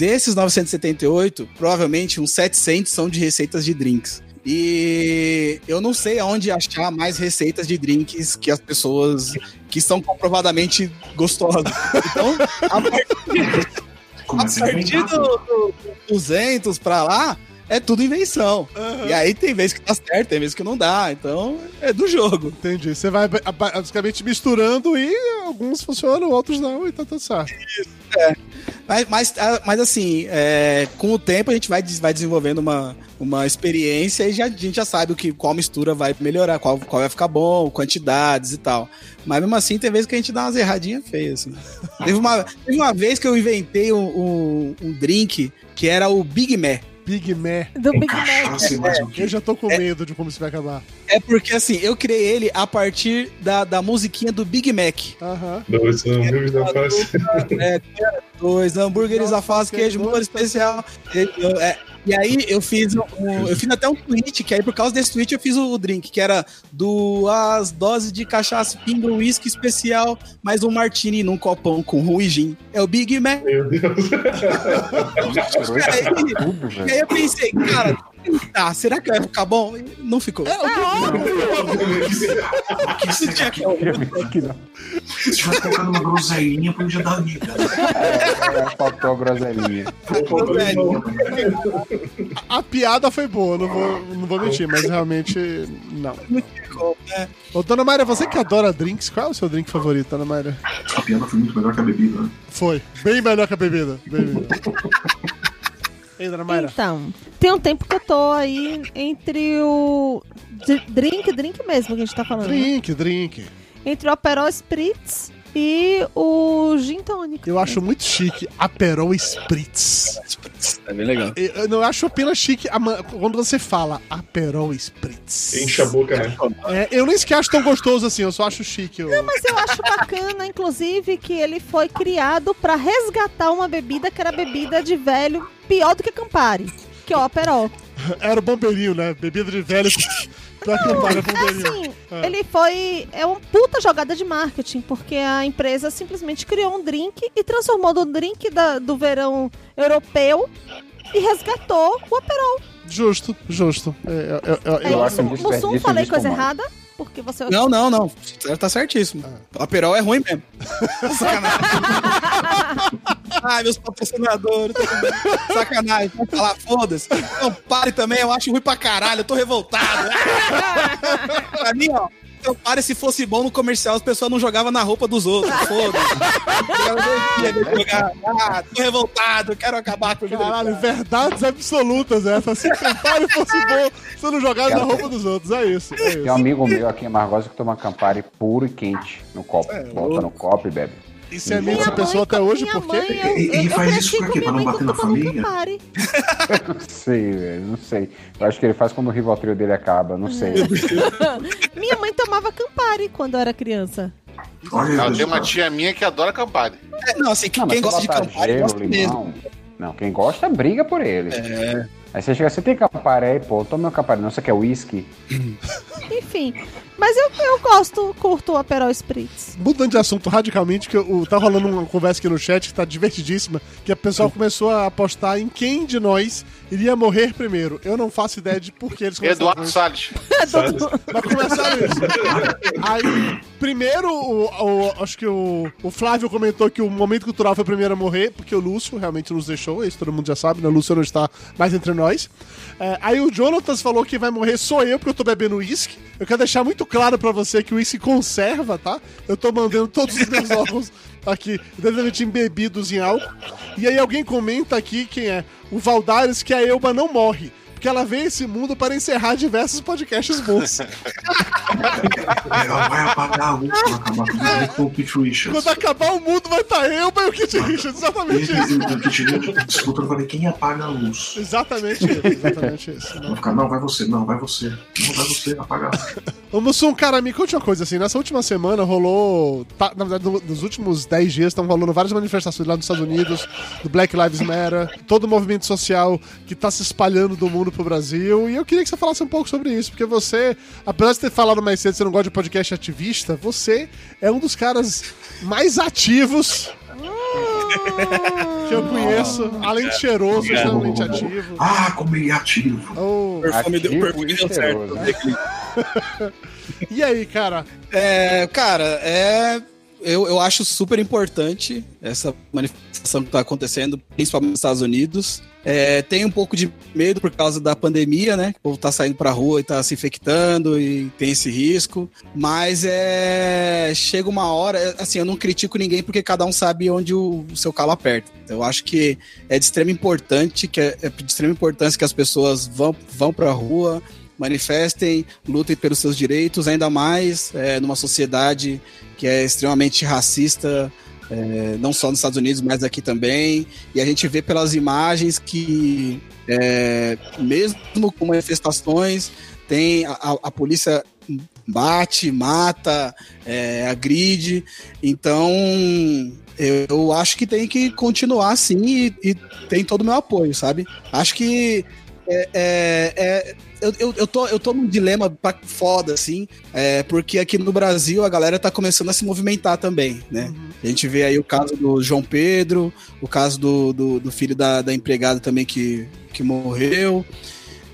Desses 978, provavelmente uns 700 são de receitas de drinks. E eu não sei aonde achar mais receitas de drinks que as pessoas que são comprovadamente gostosas. Então, a partir a Comecei a partir do, do 200 pra lá, é tudo invenção. E aí tem vezes que dá certo, tem vezes que não dá. Então, é do jogo. Entendi. Você vai ba- basicamente misturando e alguns funcionam, outros não, e tá tudo certo. Mas, mas, ah, mas assim, é, com o tempo a gente vai, vai desenvolvendo uma, uma experiência e já, a gente já sabe o que, qual mistura vai melhorar, qual, qual vai ficar bom, quantidades e tal. Mas mesmo assim, tem vezes que a gente dá umas erradinhas feias, assim. teve, uma, teve uma vez que eu inventei um, um, um drink que era o Big Mac. Big Mac. Do Big o quê? Eu já tô com medo de como isso vai acabar. É porque assim, eu criei ele a partir da, da musiquinha do Big Mac. Aham. Dois hambúrgueres da face. É, dois hambúrgueres a face, queijo, molho especial. É, e aí eu fiz um, eu fiz até um tweet, que aí por causa desse tweet eu fiz o, drink, que era duas doses de cachaça pinga whisky especial, mais um martini num copão com rum e gin. É o Big Mac. Meu Deus. E aí, e aí eu pensei, cara, tá, será que vai ficar bom? Não ficou. O que será que Que não. se tivesse colocado uma groselinha podia dar liga? É, faltou a groselinha. A piada foi boa, não vou, não vou mentir, mas realmente não. Né? Ô, dona Mayra, você que adora drinks, qual é o seu drink favorito, dona Mayra? A piada foi muito melhor que a bebida, né? Foi. Bem melhor que a bebida. Bem melhor. Ei, dona Mayra. Então, tem um tempo que eu tô aí entre o drink, drink mesmo que a gente tá falando. né? Drink, drink. Entre o Aperol Spritz e o Gin Tônico. Eu acho muito chique Aperol Spritz. É bem legal. Eu, eu não acho apenas chique a quando você fala Aperol Spritz. Enche a boca, né? É, eu nem sequer acho tão gostoso assim, eu só acho chique. eu- Mas eu acho bacana, inclusive, que ele foi criado pra resgatar uma bebida que era bebida de velho pior do que Campari, que é o Aperol. Era o bombeirinho, né? Bebida de velho pra acampar, era bombeirinho. Assim, Ah. ele foi. É uma puta jogada de marketing, porque a empresa simplesmente criou um drink e transformou do drink da- do verão europeu e resgatou o Aperol. Justo, justo. É, eu- É Eu acho isso. um Mussum, falei coisa errada? Porque você. Não, não, não. Tá certíssimo. O Aperol é ruim mesmo. Sacanagem. Ai, meus patrocinadores. Sacanagem. Vai falar, foda-se. Não, pare também, eu acho ruim pra caralho. Eu tô revoltado. pra mim, ó. Então, pare se fosse bom no comercial, as pessoas não jogavam na roupa dos outros. Foda-se. Eu não devia jogar. Ah, tô revoltado, quero acabar com o. Caralho, verdades absolutas essa. Se Campari fosse bom, você não jogava na roupa dos outros. É isso. É Tem um isso. amigo meu aqui em Amargosa que toma Campari puro e quente no copo. Bota no copo e bebe. Você é amigo dessa pessoa até hoje, minha por mãe, quê? eu, E- e eu, eu faz cresci isso pra com quê? minha Pra não mãe bater na família? Campari. Não sei, velho. Não sei. Eu acho que ele faz quando o Rivotril dele acaba. Não sei. Minha mãe tomava Campari quando eu era criança. Olha Não, aí, tem uma tia minha que adora Campari. É, Não, assim, Não, quem gosta de botar Campari gelo, gosta mesmo. limão. Não, quem gosta briga por ele. Aí você chega, você tem Campari aí, pô, toma meu Campari. Não, você quer whisky? Enfim. Mas eu, eu gosto, curto o Aperol Spritz. Mudando de assunto radicalmente, que eu, tá rolando uma conversa aqui no chat que tá divertidíssima, que a pessoa começou a apostar em quem de nós iria morrer primeiro. Eu não faço ideia de por que eles começaram Eduardo. Salles. Mas começaram isso. Aí, primeiro, o, o- acho que o, o Flávio comentou que o momento cultural foi o primeiro a morrer, porque o Lúcio realmente nos deixou, isso todo mundo já sabe, né? O Lúcio não está mais entre nós. É, aí o Jonatas falou que vai morrer sou eu, porque eu tô bebendo uísque. Eu quero deixar muito claro pra você que o uísque conserva, tá? Eu tô mandando todos os meus órgãos aqui, devidamente embebidos em álcool. E aí alguém comenta aqui quem é? O Valdares, que a Elba não morre. Porque ela veio esse mundo para encerrar diversos podcasts bons. Ela vai apagar a luz pra acabar com o Richards. Quando acabar o mundo vai estar eu e o Kit Richards. Exatamente isso. o Keith Richards pra ver quem apaga a luz. Exatamente isso. Exatamente isso. Vai ficar, não, vai você, não, vai você. Não, vai você, apagar. Ô, Mussum, cara, me conte uma coisa assim. Nessa última semana rolou. tá, na verdade, no- nos últimos 10 dias estão rolando várias manifestações lá nos Estados Unidos, do Black Lives Matter, todo o movimento social que tá se espalhando do mundo pro Brasil. E eu queria que você falasse um pouco sobre isso, porque você, apesar de ter falado mais cedo que você não gosta de podcast ativista, você é um dos caras mais ativos que eu conheço, além de cheiroso, extremamente ativo. Ah, como ele é ativo. Oh, O perfume deu, o Ativo perfume e deu certo. né? e aí, cara? É, cara, é. eu, eu acho super importante essa manifestação que está acontecendo, principalmente nos Estados Unidos. É, tem um pouco de medo por causa da pandemia, né? O povo tá saindo pra rua e tá se infectando e tem esse risco. Mas é. Chega uma hora, assim, eu não critico ninguém porque cada um sabe onde o, o seu calo aperta. Eu acho que é de extrema importante que é, é de extrema importância que as pessoas vão, vão pra rua, manifestem, lutem pelos seus direitos, ainda mais é, numa sociedade que é extremamente racista, é, não só nos Estados Unidos, mas aqui também. E a gente vê pelas imagens que, é, mesmo com manifestações, tem a, a, polícia bate, mata, é, agride. Então, eu, eu, acho que tem que continuar assim e, e tem todo o meu apoio, sabe? Acho que é, é, é eu, eu, eu, tô, eu tô num dilema pra foda, assim, é, porque aqui no Brasil a galera tá começando a se movimentar também, né? Uhum. A gente vê aí o caso do João Pedro, o caso do, do, do filho da, da empregada também que, que morreu.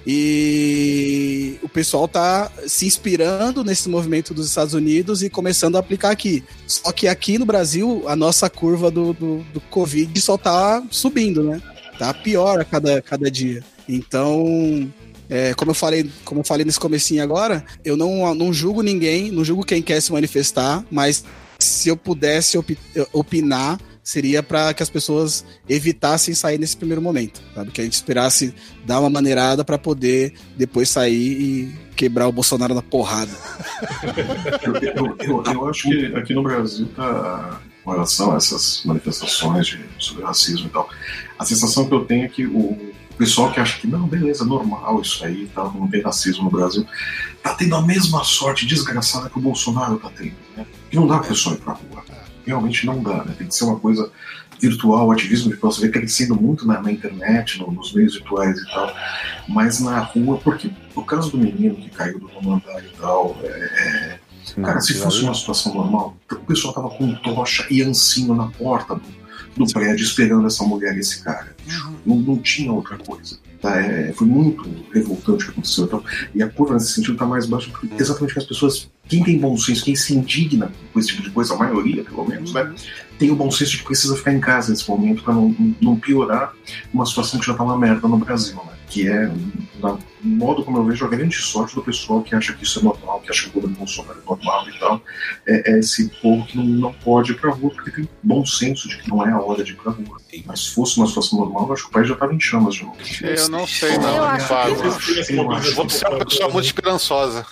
E o pessoal tá se inspirando nesse movimento dos Estados Unidos e começando a aplicar aqui. Só que aqui no Brasil, a nossa curva do, do, do Covid só tá subindo, né? Tá pior a cada, cada dia. Então, é, como eu falei, como eu falei nesse comecinho agora, eu não, não julgo ninguém, não julgo quem quer se manifestar, mas se eu pudesse op opinar, seria para que as pessoas evitassem sair nesse primeiro momento, sabe? Que a gente esperasse dar uma maneirada para poder depois sair e quebrar o Bolsonaro na porrada. eu, eu, eu, acho que aqui no Brasil tá com relação a essas manifestações de, sobre racismo e tal. A sensação que eu tenho é que o pessoal que acha que não, beleza, normal isso aí, tá, não tem racismo no Brasil, tá tendo a mesma sorte desgraçada que o Bolsonaro tá tendo, né? E não dá pra pessoa ir pra rua. Realmente não dá, né? Tem que ser uma coisa virtual, o ativismo de você vê crescendo muito na, na internet, no, nos meios virtuais e tal, mas na rua, porque o caso do menino que caiu do andar e tal, é, é, cara, se fosse uma situação normal, o pessoal tava com tocha e ancinho na porta do, do prédio esperando essa mulher e esse cara. Uhum. Não, não tinha outra coisa. Tá? É, foi muito revoltante o que aconteceu. Então, e a curva nesse sentido está mais baixa porque exatamente que as pessoas, quem tem bom senso, quem se indigna com esse tipo de coisa, a maioria pelo menos, né, tem o bom senso de que precisa ficar em casa nesse momento para não, não piorar uma situação que já está uma merda no Brasil. Né? Que é, no modo como eu vejo, a grande sorte do pessoal que acha que isso é normal, que acha que o governo Bolsonaro é normal e tal, é, é esse povo que não, não pode ir pra rua porque tem bom senso de que não é a hora de ir pra rua. Mas se fosse uma situação normal, eu acho que o país já estava em chamas de novo. Eu não sei, não, eu Fábio. Eu vou ser uma pessoa muito esperançosa.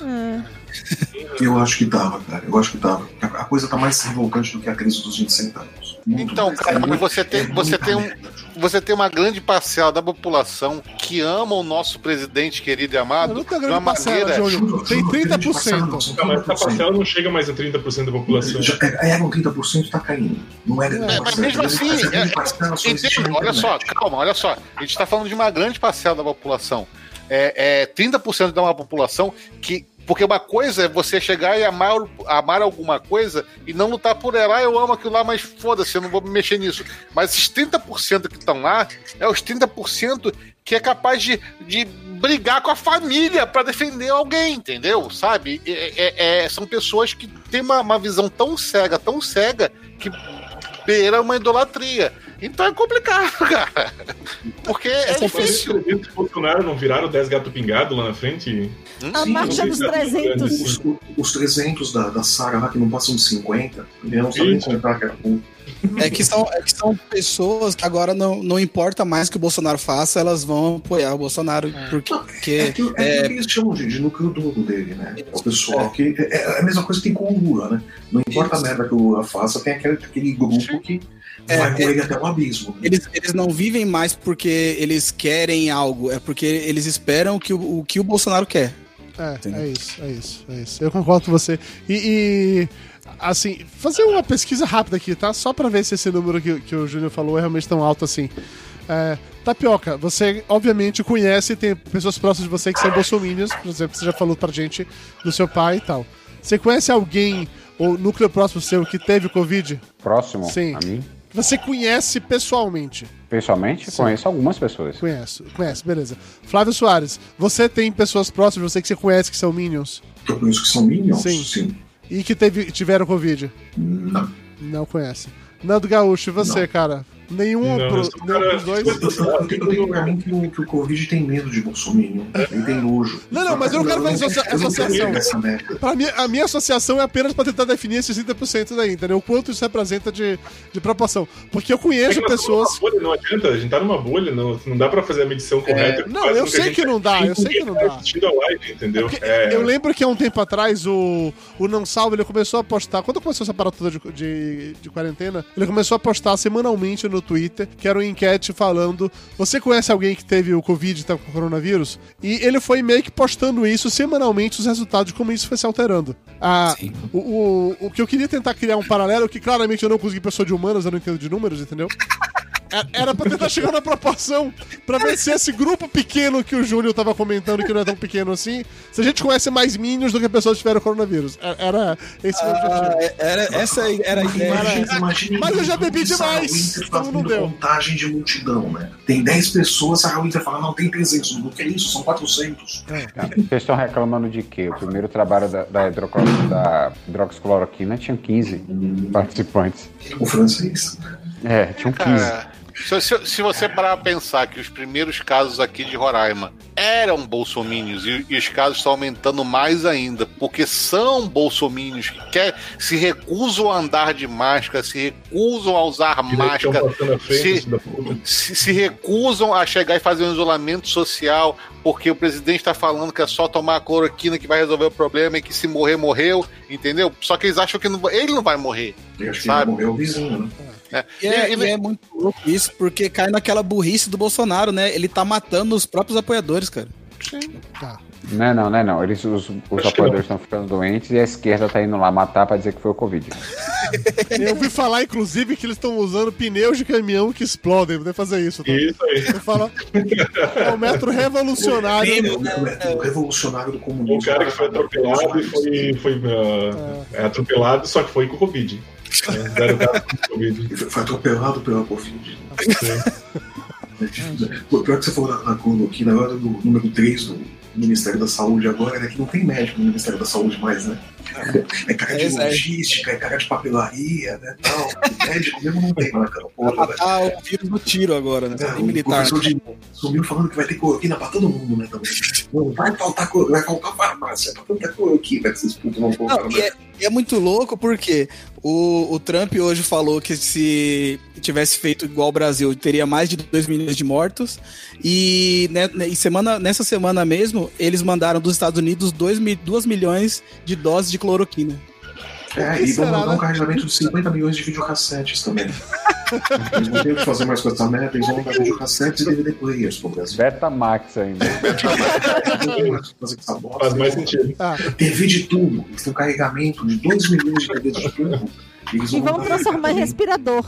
Eu acho que tava, cara. Eu acho que tava. A coisa tá mais revoltante do que a crise dos 20 centavos. Então, cara, é você tem, você tem um você tem uma grande parcela da população que ama o nosso presidente querido e amado não de uma maneira. Júlio, tem 30%. Não, mas essa parcela não chega mais a 30% da população. É, é, 30% está caindo. Não é, é mas mesmo assim, é, é, olha só, calma, olha só. A gente está falando de uma grande parcela da população. É, é 30% da uma população que porque uma coisa é você chegar e amar, amar alguma coisa e não lutar por ela. Ah, eu amo aquilo lá, mas foda-se, eu não vou me mexer nisso. Mas esses 30% que estão lá é os 30% que é capaz de, de brigar com a família para defender alguém, entendeu? Sabe? É, é, é, são pessoas que têm uma, uma visão tão cega, tão cega, que beira uma idolatria. Então é complicado, cara. Porque é Essa difícil. Os Bolsonaro não viraram 10 gato pingado lá na frente? Hum? A Sim, marcha dos 300. Os, os 300 da, da Sara lá que não passam de 50. Eu não sabia contar que era pouco. É que, são, é que são pessoas que agora não, não importa mais o que o Bolsonaro faça, elas vão apoiar o Bolsonaro. É. Porque. É, que, é, é, que eles chamam de, de núcleo duro dele, né? É o pessoal que. É, é, a mesma coisa que tem com o Lula, né? Não importa Isso. a merda que o Lula faça, tem aquele, aquele grupo que é, vai com ele até o abismo. Né? Eles, eles não vivem mais porque eles querem algo, é porque eles esperam que o, o que o Bolsonaro quer. É, é isso, é isso, é isso. Eu concordo com você. e... e assim, fazer uma pesquisa rápida aqui, tá? Só pra ver se esse número que, que o Júnior falou é realmente tão alto assim. É, Tapioca, você obviamente conhece, tem pessoas próximas de você que são bolsominions, por exemplo, você já falou pra gente do seu pai e tal. Você conhece alguém, ou núcleo próximo seu, que teve Covid? Próximo? Sim. A mim? Você conhece pessoalmente? Pessoalmente? Sim. Conheço algumas pessoas. Conheço, conhece, beleza. Flávio Soares, você tem pessoas próximas de você que você conhece que são Minions? Eu conheço que são Minions? Sim. Sim. E que teve, tiveram Covid? Não. Não conhece. Nando Gaúcho, e você, cara? Nenhum, Não, pro, um nenhum dos dois? Eu, tenho- pra mim que o, que o Covid tem medo de Bolsonaro. Ele tem nojo. Não, não, mas eu não quero fazer não associação. Pra mim, a minha associação é apenas pra tentar definir esses 30% daí, entendeu? O quanto isso representa de, de proporção. Porque eu É conheço nós pessoas. bolha, não adianta, a gente tá numa bolha, não, não dá pra fazer a medição correta. não, Quase eu sei que não dá, eu sei que não dá. assistindo a live, entendeu? Porque É, Eu lembro que há um tempo atrás o, o Não Salvo ele começou a postar. Quando começou essa parada toda de, de, de quarentena, ele começou a postar semanalmente no Twitter, que era uma enquete falando: Você conhece alguém que teve o Covid e tá com coronavírus? E ele foi meio que postando isso semanalmente, os resultados de como isso foi se alterando. Ah, o, o, o que eu queria tentar criar um paralelo, que claramente eu não consegui pessoa de humanas, eu não entendo de números, entendeu? É- Era pra tentar chegar na proporção, pra ver se esse grupo pequeno que o Júnior tava comentando, que não é tão pequeno assim, se a gente conhece mais Minions do que pessoas que tiveram coronavírus. É- Era esse o meu Ah, objetivo. era, essa era a ideia. Imagina, imagina Mas eu já bebi o demais, então não deu. contagem de multidão, né? Tem 10 pessoas, Sarah Winter fala, não, tem 300. Não, que é isso? São 400. Cara, Vocês estão reclamando de quê? O primeiro trabalho da, da, da hidroxicloroquina tinha 15 participantes. O francês. É, tinham 15. Cara, se, se- se você parar pra pensar que os primeiros casos aqui de Roraima eram bolsomínios e, e os casos estão aumentando mais ainda, porque são bolsomínios que quer, se recusam a andar de máscara, se recusam a usar máscara, se- se, se recusam a chegar e fazer um isolamento social porque o presidente está falando que é só tomar a cloroquina que vai resolver o problema e que se morrer, morreu, entendeu? Só que eles acham que não ele não vai morrer. Que Sabe? morreu o vizinho, né? Né? E é, E- e- é muito louco isso, porque cai naquela burrice do Bolsonaro, né? Ele tá matando os próprios apoiadores, cara. Tá. Não é não, não é não. Eles, os, os apoiadores estão ficando doentes e a esquerda tá indo lá matar pra dizer que foi o Covid. Eu ouvi falar, inclusive, que eles estão usando pneus de caminhão que explodem. Poder fazer isso. Tá? Isso aí. Você fala. É um método revolucionário. O, o revolucionário do comunismo. O cara que foi atropelado e foi, foi ah, é, atropelado, só que foi com Covid. É, com Covid. Ele Foi atropelado pela Covid. Pô, Pior que você falou na, na cloroquina, agora do número 3 do Ministério da Saúde agora, né? Que não tem médico no Ministério da Saúde mais, né? É cara de É, é. logística, é cara de papelaria, né? Tal. Médico mesmo não tem mais naquela porra, velho. Matar o vírus do tiro agora, né? É, Nem o militar. professor de sumiu falando que vai ter cloroquina pra todo mundo, né? Também. Não, vai faltar vai faltar farmácia pra tanta cloroquina que vocês putos vão colocar Não, e, é, e é muito louco porque o, o Trump hoje falou que se tivesse feito igual o Brasil, teria mais de 2 milhões de mortos. E, né, né, semana, nessa semana mesmo, eles mandaram dos Estados Unidos 2 milhões de doses de cloroquina. É, e vão mandar né? um carregamento de 50 milhões de videocassetes também. Eles não têm o que fazer mais com essa merda, eles vão mandar videocassetes e DVD players pro Brasil. Betamax ainda. Bosta. Faz mais sentido. Ah, TV de tubo, eles têm um carregamento de 2 milhões de TVs de tubo. Eles E vão transformar em respirador.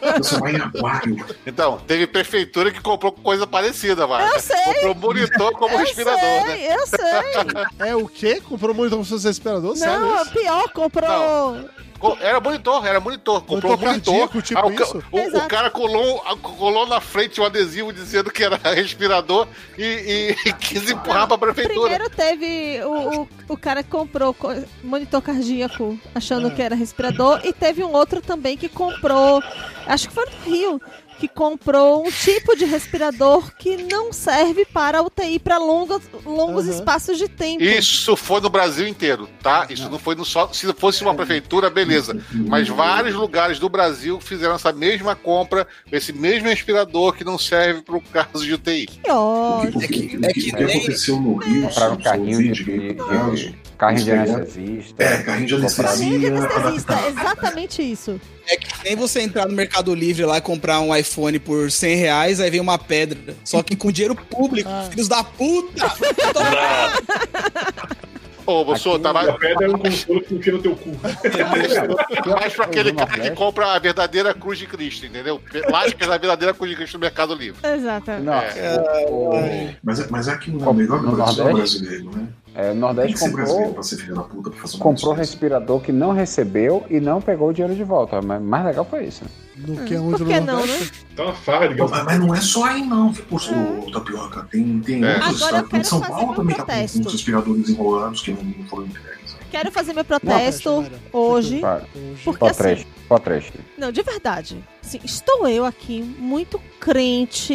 transformar em aquário. Então, teve prefeitura que comprou coisa parecida, vai. Eu sei. Comprou monitor como Eu respirador, né? sei, eu sei. é o quê? Comprou muito como se fosse respirador? Sério? Não, isso? pior, comprou. Co- Era monitor, era monitor. Comprou um Monitor monitor. cardíaco, tipo Ah, o, o- o cara colou, colou na frente um adesivo dizendo que era respirador e, e quis empurrar pra prefeitura. Primeiro teve o, o, o cara que comprou co- monitor cardíaco achando que era respirador e teve um outro também que comprou, acho que foi no Rio, que comprou um tipo de respirador que não serve para UTI para longos, longos Aham. espaços de tempo. Isso foi no Brasil inteiro, tá? Isso não foi no só. Se fosse uma prefeitura, beleza. Mas vários lugares do Brasil fizeram essa mesma compra, esse mesmo respirador que não serve para o caso de UTI. Que ótimo. O que, o que- é que que nem- aconteceu no Rio, só- só carrinho de, de- caso. de- carrinho de anestesista. É, carrinho de Compraram- Carrinho de anestesista, exatamente isso. É que nem você entrar no Mercado Livre lá e comprar um iPhone por 100 reais, aí vem uma pedra. Só que com dinheiro público, Ah. filhos da puta! Ô, Bolsonaro, tá A mais, pedra é um consolo que enfia no teu cu. mais pra aquele cara que compra a verdadeira cruz de Cristo, entendeu? Lascas da verdadeira cruz de Cristo no Mercado Livre. Exatamente. Não, É. o- Mas, é- mas é que o Como- melhor no do Brasil é o brasileiro, né? É, o Nordeste comprou, puta pra fazer uma comprou respirador que não recebeu e não pegou o dinheiro de volta. Mas mais legal foi isso. No que é onde Por que no não, Nordeste? Tá uma farra gastar. mas mas não é só aí não, viu, pô, ô, Tapioca. Tem, tem É. outros estados. quero São Paulo também tá com respiradores enrolados que não, não foram entregues. Quero fazer meu protesto Não, hoje. Porque assim, não, de verdade. Assim, estou eu aqui muito crente,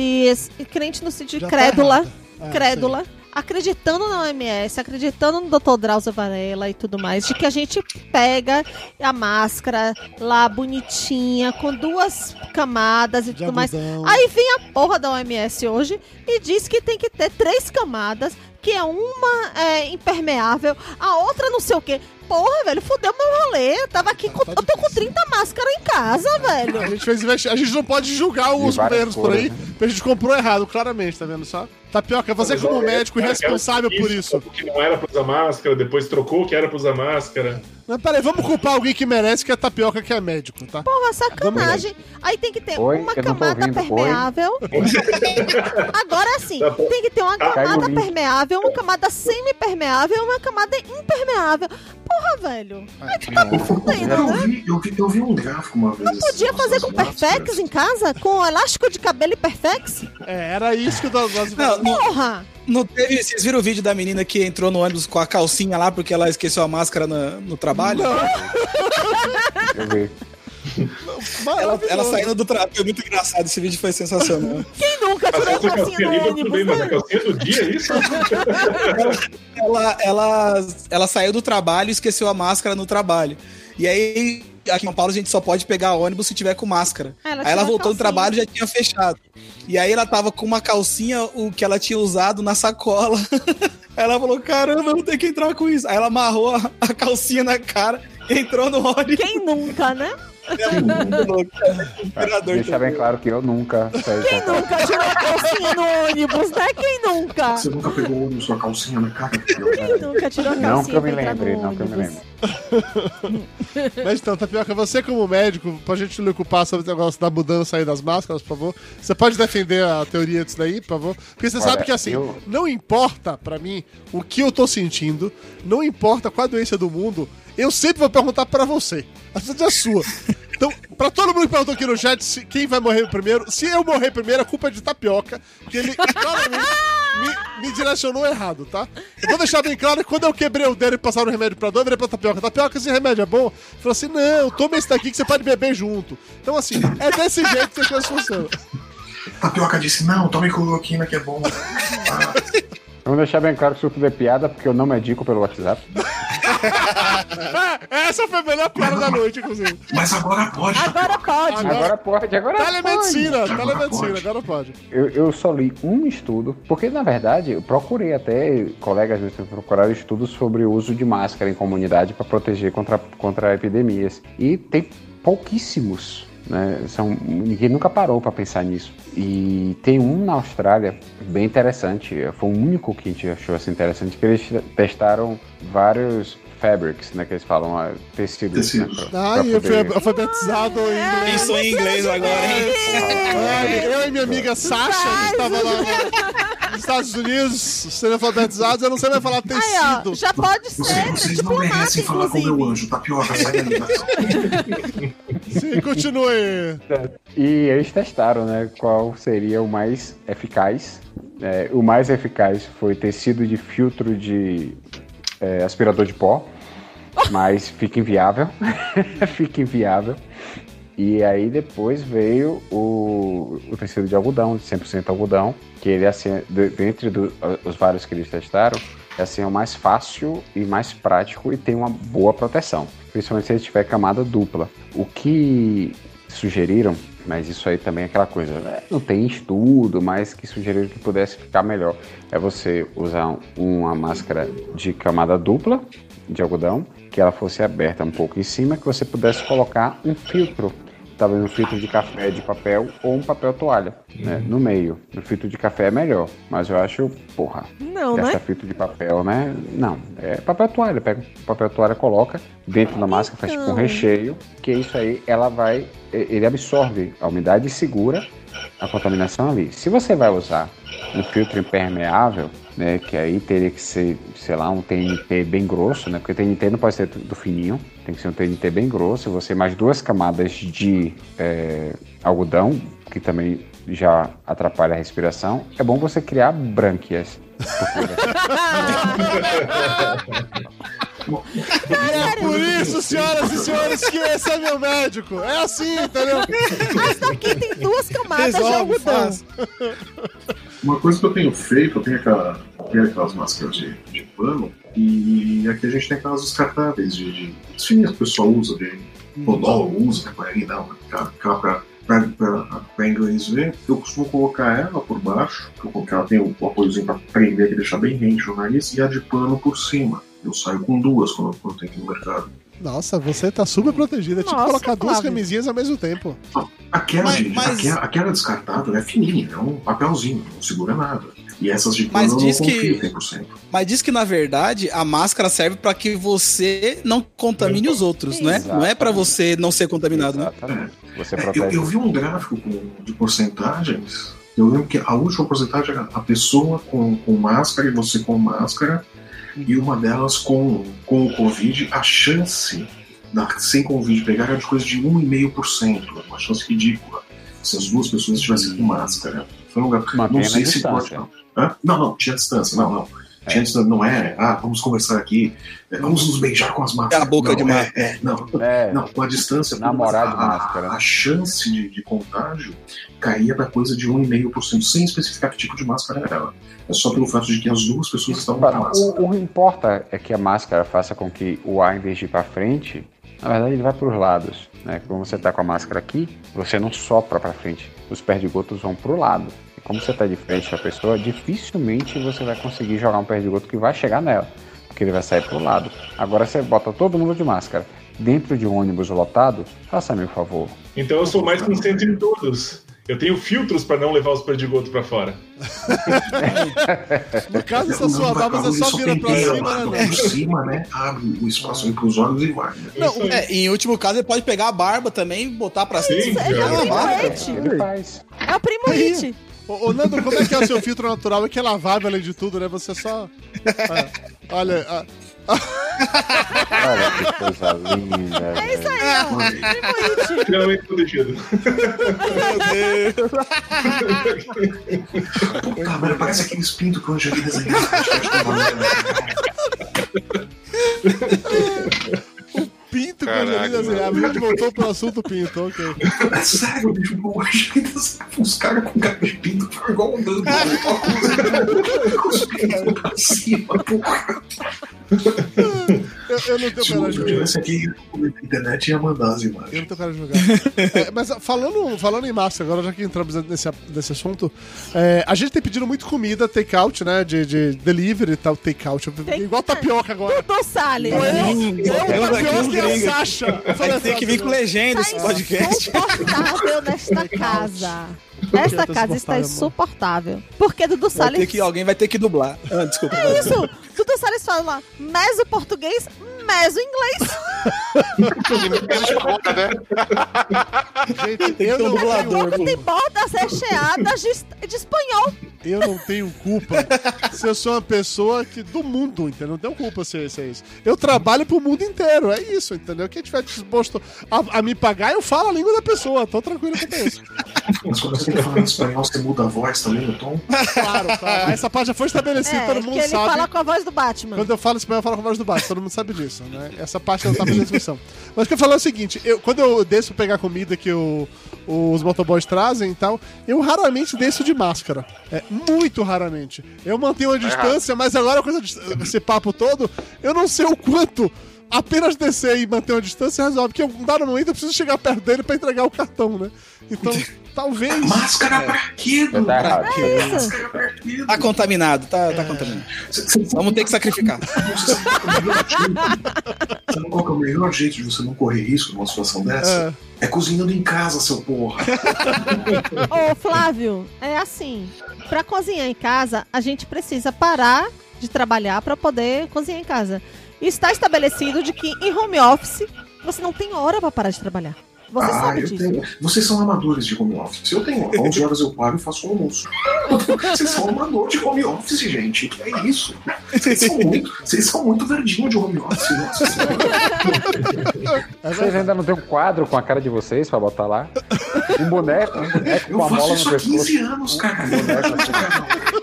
crente no sentido de Já tá crédula. Ah, crédula, acreditando na OMS, acreditando no Dr. Drauzio Varela e tudo mais, de que a gente pega a máscara lá bonitinha, com duas camadas e De tudo mais. Aí vem a porra da OMS hoje e diz que tem que ter três camadas, que é uma é, impermeável, a outra não sei o quê. Porra, velho, fudeu meu rolê. Eu tava aqui com. Tá Eu tô com 30 máscaras em casa, velho. A gente fez investi- A gente não pode julgar os governos por aí, porque a gente comprou errado, claramente, tá vendo só? Tapioca, você Mas, como ó, médico era- responsável por isso. Que não era pra usar máscara, depois trocou que era pra usar máscara. Mas peraí, vamos culpar alguém que merece, que é tapioca, que é médico, tá? Porra, sacanagem. Aí tem que ter Oi, uma eu não camada ouvindo. Permeável. Agora sim, Tá tem que ter uma Caiu camada permeável, uma camada semi-permeável e uma camada impermeável. Porra, velho. Aí tu tá me fudendo, Eu né? vi, eu, vi, eu vi um gráfico uma vez. Podia assim, fazer com. Perfex em casa? Com elástico de cabelo e Perfex? É, era isso que nós... nós- Não, não, Porra! não teve. Vocês viram o vídeo da menina que entrou no ônibus com a calcinha lá porque ela esqueceu a máscara na- no trabalho? Eu vi. Ela, ela saindo do trabalho. Foi muito engraçado. Esse vídeo foi sensacional. Quem nunca tirou a calcinha calcinha no ônibus, bem, mas a né? calcinha do dia, é isso? ela, ela, ela saiu do trabalho e esqueceu a máscara no trabalho. E aí, aqui em São Paulo, a gente só pode pegar ônibus se tiver com máscara. Ah, ela aí ela voltou do trabalho e já tinha fechado. E aí ela tava com uma calcinha, o que ela tinha usado na sacola. Aí ela falou: caramba, eu vou ter que entrar com isso. Aí ela amarrou a, a calcinha na cara, entrou no ônibus. Quem nunca, né? É Deixar bem também. claro que eu nunca saí Quem nunca tirou a calcinha no ônibus, né? Quem nunca? Você nunca pegou o ônibus com a calcinha na cara? Quem nunca tirou a calcinha Não que eu me lembre, não que eu me lembre. Mas então, Tapioca, você como médico, pra gente não lhe culpar sobre o negócio da mudança aí das máscaras, por favor, você pode defender a teoria disso daí, por favor? Porque você Olha, sabe que assim, eu- não importa pra mim o que eu tô sentindo, não importa qual a doença do mundo, eu sempre vou perguntar pra você. A cidade é sua. Então, pra todo mundo que perguntou aqui no chat se- quem vai morrer primeiro, se eu morrer primeiro, a culpa é de Tapioca, que ele claramente me, me direcionou errado, tá? Eu vou deixar bem claro que quando eu quebrei o dedo e passaram o remédio pra dor, eu virei pra Tapioca. Tapioca, esse remédio é bom? Ele Falou assim, não, toma esse daqui que você pode beber junto. Então, assim, é desse jeito que as coisas funcionam. Tapioca disse, não, tome cloroquina que é bom. Ah, Vamos deixar bem claro que isso tudo é piada, porque eu não medico pelo WhatsApp. É, essa foi a melhor piada da noite, inclusive. mas agora pode. Agora pode. Agora- Agora pode, agora Telemedicina, Agora telemedicina, pode. agora pode. Eu, eu só li um estudo, porque na verdade eu procurei até, colegas meus procuraram estudos sobre o uso de máscara em comunidade para proteger contra, contra epidemias. E tem pouquíssimos. Né? São, ninguém nunca parou para pensar nisso. E tem um na Austrália, bem interessante, foi o único que a gente achou assim, interessante, que eles testaram vários fabrics, né, que eles falam, ah, tecidos. né, Tecidos. pra- Ah, pra eu fui poder- alfabetizado em inglês. Pensou em inglês agora, hein? Eu e minha amiga Sasha, que estava lá no- nos Estados Unidos, sendo alfabetizados, eu não sei mais falar Aí, ó, tecido. já pode Vocês, ser vocês não diplomata, merecem falar com o meu inclusive. anjo. Tapioca, sai da ligação. Sim, continue. E eles testaram, né, qual seria o mais eficaz. É, o mais eficaz foi tecido de filtro de é, aspirador de pó, mas fica inviável. fica inviável. E aí depois veio o, o tecido de algodão, de 100% algodão, que ele assim, de- dentre do- os vários que eles testaram, é assim, é o mais fácil e mais prático e tem uma boa proteção, principalmente se ele tiver camada dupla. O que sugeriram, mas isso aí também é aquela coisa, né? não tem estudo, mas que sugeriram que pudesse ficar melhor, é você usar uma máscara de camada dupla de algodão, que ela fosse aberta um pouco em cima, que você pudesse colocar um filtro talvez um filtro de café de papel ou um papel toalha, né? No meio. No filtro de café é melhor, mas eu acho, porra, Não, né? filtro de papel, né? Não, é papel toalha. Pega o papel toalha, coloca dentro da máscara, faz tipo um Então. recheio, que isso aí ela vai, ele absorve a umidade e segura a contaminação ali. Se você vai usar um filtro impermeável, né, que aí teria que ser, sei lá, um TNT bem grosso, né, porque TNT não pode ser do fininho, tem que ser um TNT bem grosso, você mais duas camadas de é, algodão, que também já atrapalha a respiração, é bom você criar brânquias. É por isso, senhoras e senhores, que esse é meu médico. É assim, entendeu? Mas daqui tem duas camadas de Resolve, algodão. faz. Uma coisa que eu tenho feito, eu tenho, aquela, tenho aquelas máscaras de, de pano, e aqui a gente tem aquelas descartáveis de, de as fininhas que o pessoal usa, de podólogo usa, né, por aí, não, aquela aquela pra, pra, pra, pra inglês ver, eu costumo colocar ela por baixo, porque ela tem o, o apoiozinho pra prender e deixar bem rente o nariz, e a de pano por cima. Eu saio com duas quando, quando tem que ir no mercado. Nossa, você tá super protegida. É tipo Nossa, colocar duas Flávio. camisinhas ao mesmo tempo. Aquela, Mas- de, mas- aquela, aquela descartável é fininha, é um papelzinho, não segura nada. E essas de Mas eu não diz confio que- 100%. Mas diz que, na verdade, a máscara serve pra que você não contamine os outros, não é? Não é pra você não ser contaminado, né? Exatamente. Você É, eu, eu vi um gráfico com- de porcentagens. Eu lembro que a última porcentagem era a pessoa com, com máscara e você com máscara, e uma delas com, com o Covid, a chance da, sem Covid pegar era de coisa de 1,5%, uma chance ridícula. Se as duas pessoas estivessem com máscara. Foi um lugar. Não sei se pode. distância. Não. Hã? não, não, tinha distância, não, não. Tinha distância, não é, ah, vamos conversar aqui, é, vamos nos beijar com as máscaras. a boca não, de é, máscara. é, não, É, não, com a distância, Namorar de a, máscara. a chance de, de contágio caía para coisa de 1,5%, sem especificar que tipo de máscara era. É só pelo fato de que as duas pessoas estavam com máscara. o, o que importa é que a máscara faça com que o ar, em vez de ir para frente, na verdade ele vai para os lados. Né? Quando você está com a máscara aqui, você não sopra para frente. Os perdigotos vão para o lado. Como você está de frente para a pessoa, dificilmente você vai conseguir jogar um perdigoto que vai chegar nela. Porque ele vai sair para o lado. Agora você bota todo mundo de máscara dentro de um ônibus lotado, faça-me o favor. Então eu sou mais consciente de todos. Eu tenho filtros pra não levar os perdigotos pra fora. No caso, essa sua barba você só só vira pra penteia cima, né? Por cima, né? Abre o espaço aí pros olhos e vai. né? Não, É, e em último caso, ele pode pegar a barba também e botar pra cima. Sim, é já. o primo Ah, It. Ele faz. É o primo It. Ô, ô, Nando, como é que é o seu filtro natural? É que é lavável além de tudo, né? Você só. É, olha. a- Olha que coisa linda. É isso aí, ó. Primo It. Finalmente protegido. Puta merda, parece aqueles pintos que eu já vi desenhado. Pinto com Caraca, Angelina Jolie. A gente voltou pro assunto pinto, ok. É sério, bicho, eu achei que os caras com cara de pinto ficam igual andando. Com os pintos pra cima, porra. Eu, eu não tenho Se coragem eu de tivesse aqui na internet, ia mandar as Eu imagens. não tenho cara de jogar. É, mas falando, falando em massa, agora já que entramos nesse, nesse assunto, é, a gente tem pedido muito comida, take-out, né? De, de delivery e tal, take-out. Take- Igual tapioca agora. Dudu Salles. Eu, Eu tapioca e a. Sasha. Eu Vai ter que vir com legenda esse podcast. insuportável nesta casa. Esta tá casa está insuportável. Porque Dudu Vai Salles. que, alguém vai ter que dublar. Ah, desculpa. É isso! Dudu Salles fala meso português, meso inglês. né? Gente, Tem eu que não. Pouco tem pô. bordas recheadas de, de espanhol. eu não tenho culpa se eu sou uma pessoa que, do mundo, entendeu? Não tenho culpa se, se é isso. Eu trabalho pro mundo inteiro, é isso, entendeu? Quem tiver disposto a, a me pagar, eu falo a língua da pessoa. Tô tranquilo com isso. Mas quando você tá falando em espanhol, você muda a voz também no tom? Claro, claro. Essa parte já foi estabelecida, É, todo que mundo ele sabe. fala com a voz do Batman. Quando eu falo espanhol, eu falo com a voz do baixo, todo mundo sabe disso, né? Essa parte não tá na descrição. Mas o que eu falo é o seguinte, eu, quando eu desço pegar comida que o- os motoboys trazem e tal, eu raramente desço de máscara. É, muito raramente. Eu mantenho a distância, mas agora com esse, papo todo, eu não sei o quanto apenas descer e manter uma distância resolve, porque em um dado momento eu preciso chegar perto dele pra entregar o cartão, né? Então, talvez... Máscara pra quê, tá errado. É isso. Máscara pra quê? Tá contaminado, tá, tá contaminado. Cê- cê- Vamos ter que sacrificar. Sabe qual é o melhor jeito- sabe qual que é o melhor jeito de você não correr risco numa situação dessa? É, cozinhando em casa, seu porra. Ô, Flávio, é assim. Pra cozinhar em casa, a gente precisa parar de trabalhar pra poder cozinhar em casa. Está estabelecido de que em home office você não tem hora pra parar de trabalhar. Você ah, sabe eu disso. tenho. Vocês são amadores de home office. Se eu tenho 11 horas, eu paro e faço o almoço. Vocês são amadores de home office, gente. Que é isso? Vocês são muito, vocês são muito verdinho de home office. Nossa. Vocês ainda não tem um quadro com a cara de vocês pra botar lá? Um boneco, um boneco Eu com a faço bola no isso há pescoço. 15 anos, cara. Um boneco assim.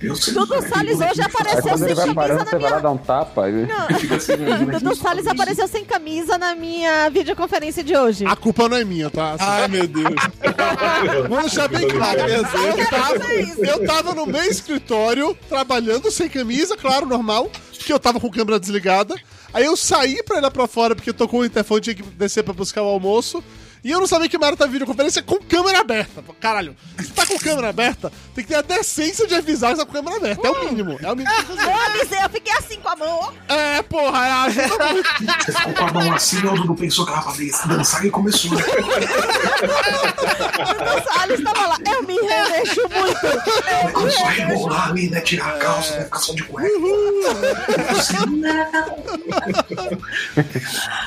Dudu é Salles hoje apareceu sem camisa parando, na você vai lá minha... dar um tapa. Ele... Dudu Salles apareceu sem camisa na minha videoconferência de hoje. A culpa não é minha, tá? Ai, meu Deus. Vamos deixar bem claro. Eu tava, eu tava no meu escritório, trabalhando sem camisa, claro, normal, que eu tava com a câmera desligada. Aí eu saí pra ir lá pra fora, porque tocou o interfone, tinha que descer pra buscar o almoço. E eu não sabia que o Mário tá videoconferência com câmera aberta. Caralho, se tá com câmera aberta, tem que ter a decência de avisar que tá com câmera aberta. É o mínimo. É o mínimo. Eu avisei, eu fiquei assim com a mão, ó. É, porra, é, ajuda muito. Você ficou com a mão assim, o Dudu pensou que ela fazia dançar e começou. né? Dudu Salles tava lá. Eu me remexo muito. Eu me Começou a rebolar ali, né? Tirar a calça, né? Ficar só de cueca. Eu assim, não.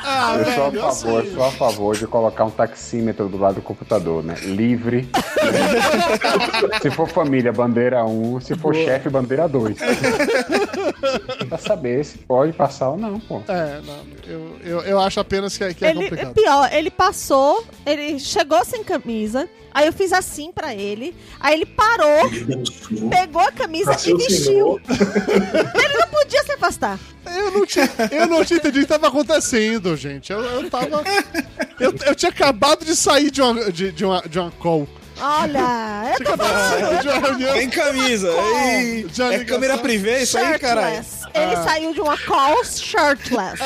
Ah, Eu sou a favor, sou a favor de colocar um taxímetro do lado do computador, né? Livre. se for família, bandeira 1. Se for chefe, bandeira 2. pra saber se pode passar ou não, pô. É, não, eu, eu, eu acho apenas que é, que é Ele, complicado. pior, ele passou, ele chegou sem camisa, aí eu fiz assim pra ele, aí ele parou, pegou a camisa e vestiu. Ele não podia se afastar. Eu não tinha, eu não tinha entendido o que estava acontecendo, gente. Eu, eu tava. Eu, eu tinha acabado de sair de uma, de, de uma, de uma call. Olha, eu Tinha tô acabado de falando. sair de uma reunião. Tem camisa. Ei, é câmera privê isso aí, caralho? Ele saiu de uma call shirtless.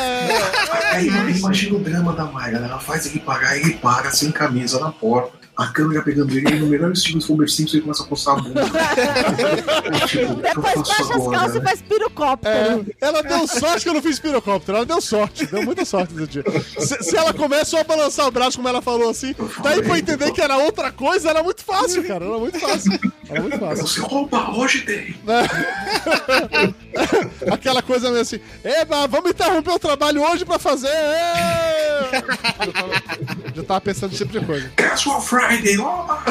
Aí imagina o drama da Mayra, né? Ela faz ele parar e ele para sem camisa na porta. A câmera pegando ele, e no melhor estilo de Homer Simpson, ele começa a coçar a bunda. tipo, eu Depois baixa as calças e né? faz pirocóptero. É, ela deu sorte que eu não fiz pirocóptero. Ela deu sorte, deu muita sorte nesse dia. Se, se ela começou a balançar o braço, como ela falou assim, daí pra eu entender que era outra coisa, era muito fácil, cara. Era muito fácil. Era muito fácil. Você rouba, hoje tem. Aquela coisa meio assim, Eba, vamos interromper o trabalho hoje pra fazer. ê!" Já tava, pensando nesse tipo de coisa. Casual Friday, oba!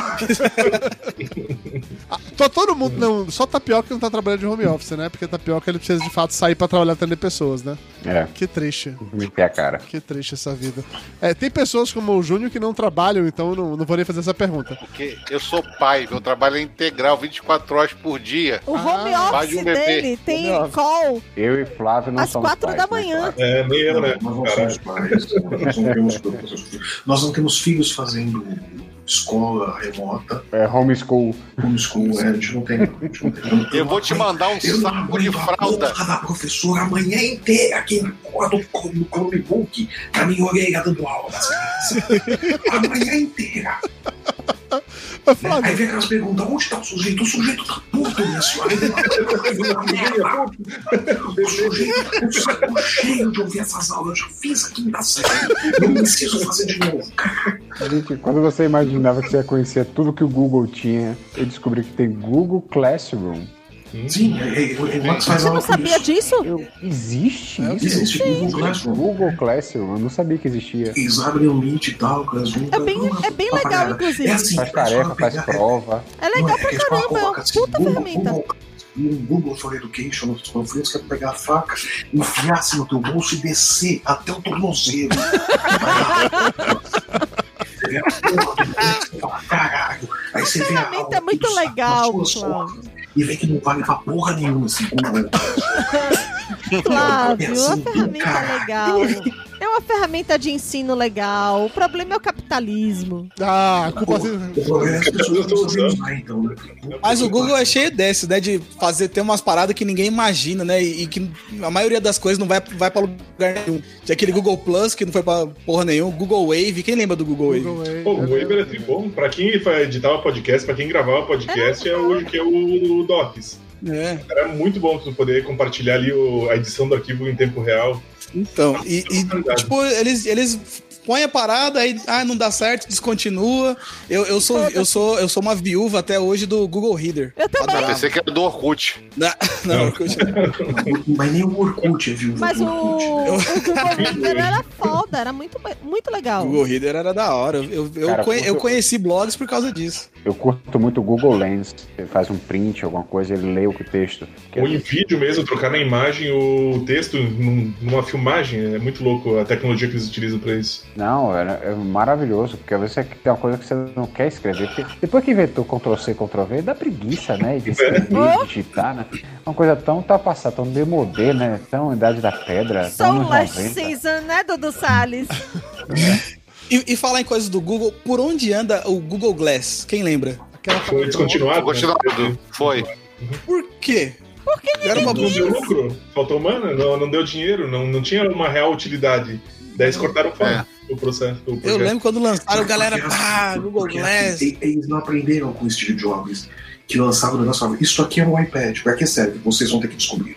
Ah, Tô todo mundo. Não, só Tapioca que não tá trabalhando de home office, né? Porque Tapioca ele precisa de fato sair pra trabalhar atender pessoas, né? É, Que triste. meter a cara. Que triste essa vida. É, tem pessoas como o Júnior que não trabalham, então eu não, não vou nem fazer essa pergunta. Porque eu sou pai, meu trabalho é integral, 24 horas por dia. O home de office um dele tem call Eu e Flávio não às somos quatro pais, da né, manhã. É, eu, né? Nós não somos pais, nós não temos nós não temos filhos fazendo escola remota, É homeschool. homeschool, é, a gente não tem. A gente não tem Eu vou te mandar um Eu saco de a fralda. porra da professora a manhã inteira aqui na porra do, do Chromebook, com a minha orelha dando aula das crianças. A manhã inteira. Mas? Flávio, Aí vem aquelas perguntas, onde tá o sujeito? O sujeito tá puto, minha senhora. O sujeito tá cheio de ouvir essas aulas. Eu já fiz a quinta série. Não preciso fazer de novo. Gente, quando você imaginava que você ia conhecer tudo que o Google tinha, eu descobri que tem Google Classroom. Sim, é, é, é, o Max faz Você não sabia isso. disso? Eu, existe isso? Existe Google Classroom. Google Classroom, eu não sabia que existia. Eles abrem o Meet e tal, Classroom. É bem, é bem legal, inclusive. É assim, Faz tarefa, faz prova. É legal pra caramba, é uma assim, puta ferramenta. Google, um Google for Education nos panfletos que é pegar a faca, enfiar assim no teu bolso e descer até o tornozelo. Você vê a porra do fala, caralho. Aí você vê a aula é muito legal, Cláudio. E vê que não vale pra porra nenhuma esse Google. Flávio, É uma assim, ferramenta legal. É uma ferramenta de ensino legal. O problema é o capitalismo. ah, culpa. O problema é que as pessoas não sabem usar, então, né? Mas o Google é cheio desse, né? De fazer ter umas paradas que ninguém imagina, né? E, e que a maioria das coisas não vai, vai pra lugar nenhum. Tinha aquele Google Plus que não foi pra porra nenhum. Google Wave. Quem lembra do Google Wave? Google Wave. Pô, o Wave era tri bom. Pra quem editava podcast, pra quem gravava podcast, é hoje que é o, o Docs. É. Era muito bom tu poder compartilhar ali o- a edição do arquivo em tempo real. Então, e, e, tipo, eles, eles põem a parada, aí ah, não dá certo, descontinua. Eu, eu, sou, eu, sou, eu sou uma viúva até hoje do Google Reader. Eu também. Eu pensei que era do Orkut. Não, não, Mas nem o Orkut é viúva Mas do o, Orkut. o Google Reader era foda, era muito, muito legal. Google Reader era da hora. Eu, eu, Cara, conhe- eu conheci blogs por causa disso. eu curto muito o Google Lens. Ele faz um print, alguma coisa, ele lê o texto. Que Ou em vídeo mesmo, trocar na imagem o texto num- numa filmagem. É muito louco a tecnologia que eles utilizam pra isso. Não, é, é maravilhoso, porque às vezes tem uma coisa que você não quer escrever. Depois que inventou Ctrl-C, Ctrl-V, dá preguiça, né? De escrever, digitar, né? Uma coisa tão tá passada, tão demodê, né? Tão Idade da Pedra, tão Last 90. Season, né, Dudu Salles? E, e falar em coisas do Google, por onde anda o Google Glass? Quem lembra? Foi descontinuado. Continuado. Foi. Por quê? Porque Era uma Não deu lucro, faltou mana, não, não deu dinheiro, não, não tinha uma real utilidade. Daí eles cortaram fora o processo. o Eu projeto. lembro quando lançaram, galera, pá, assim, Google Glass. Eles não aprenderam com o Steve Jobs, que lançava o negócio e isso aqui é um iPad, pra que serve? Vocês vão ter que descobrir.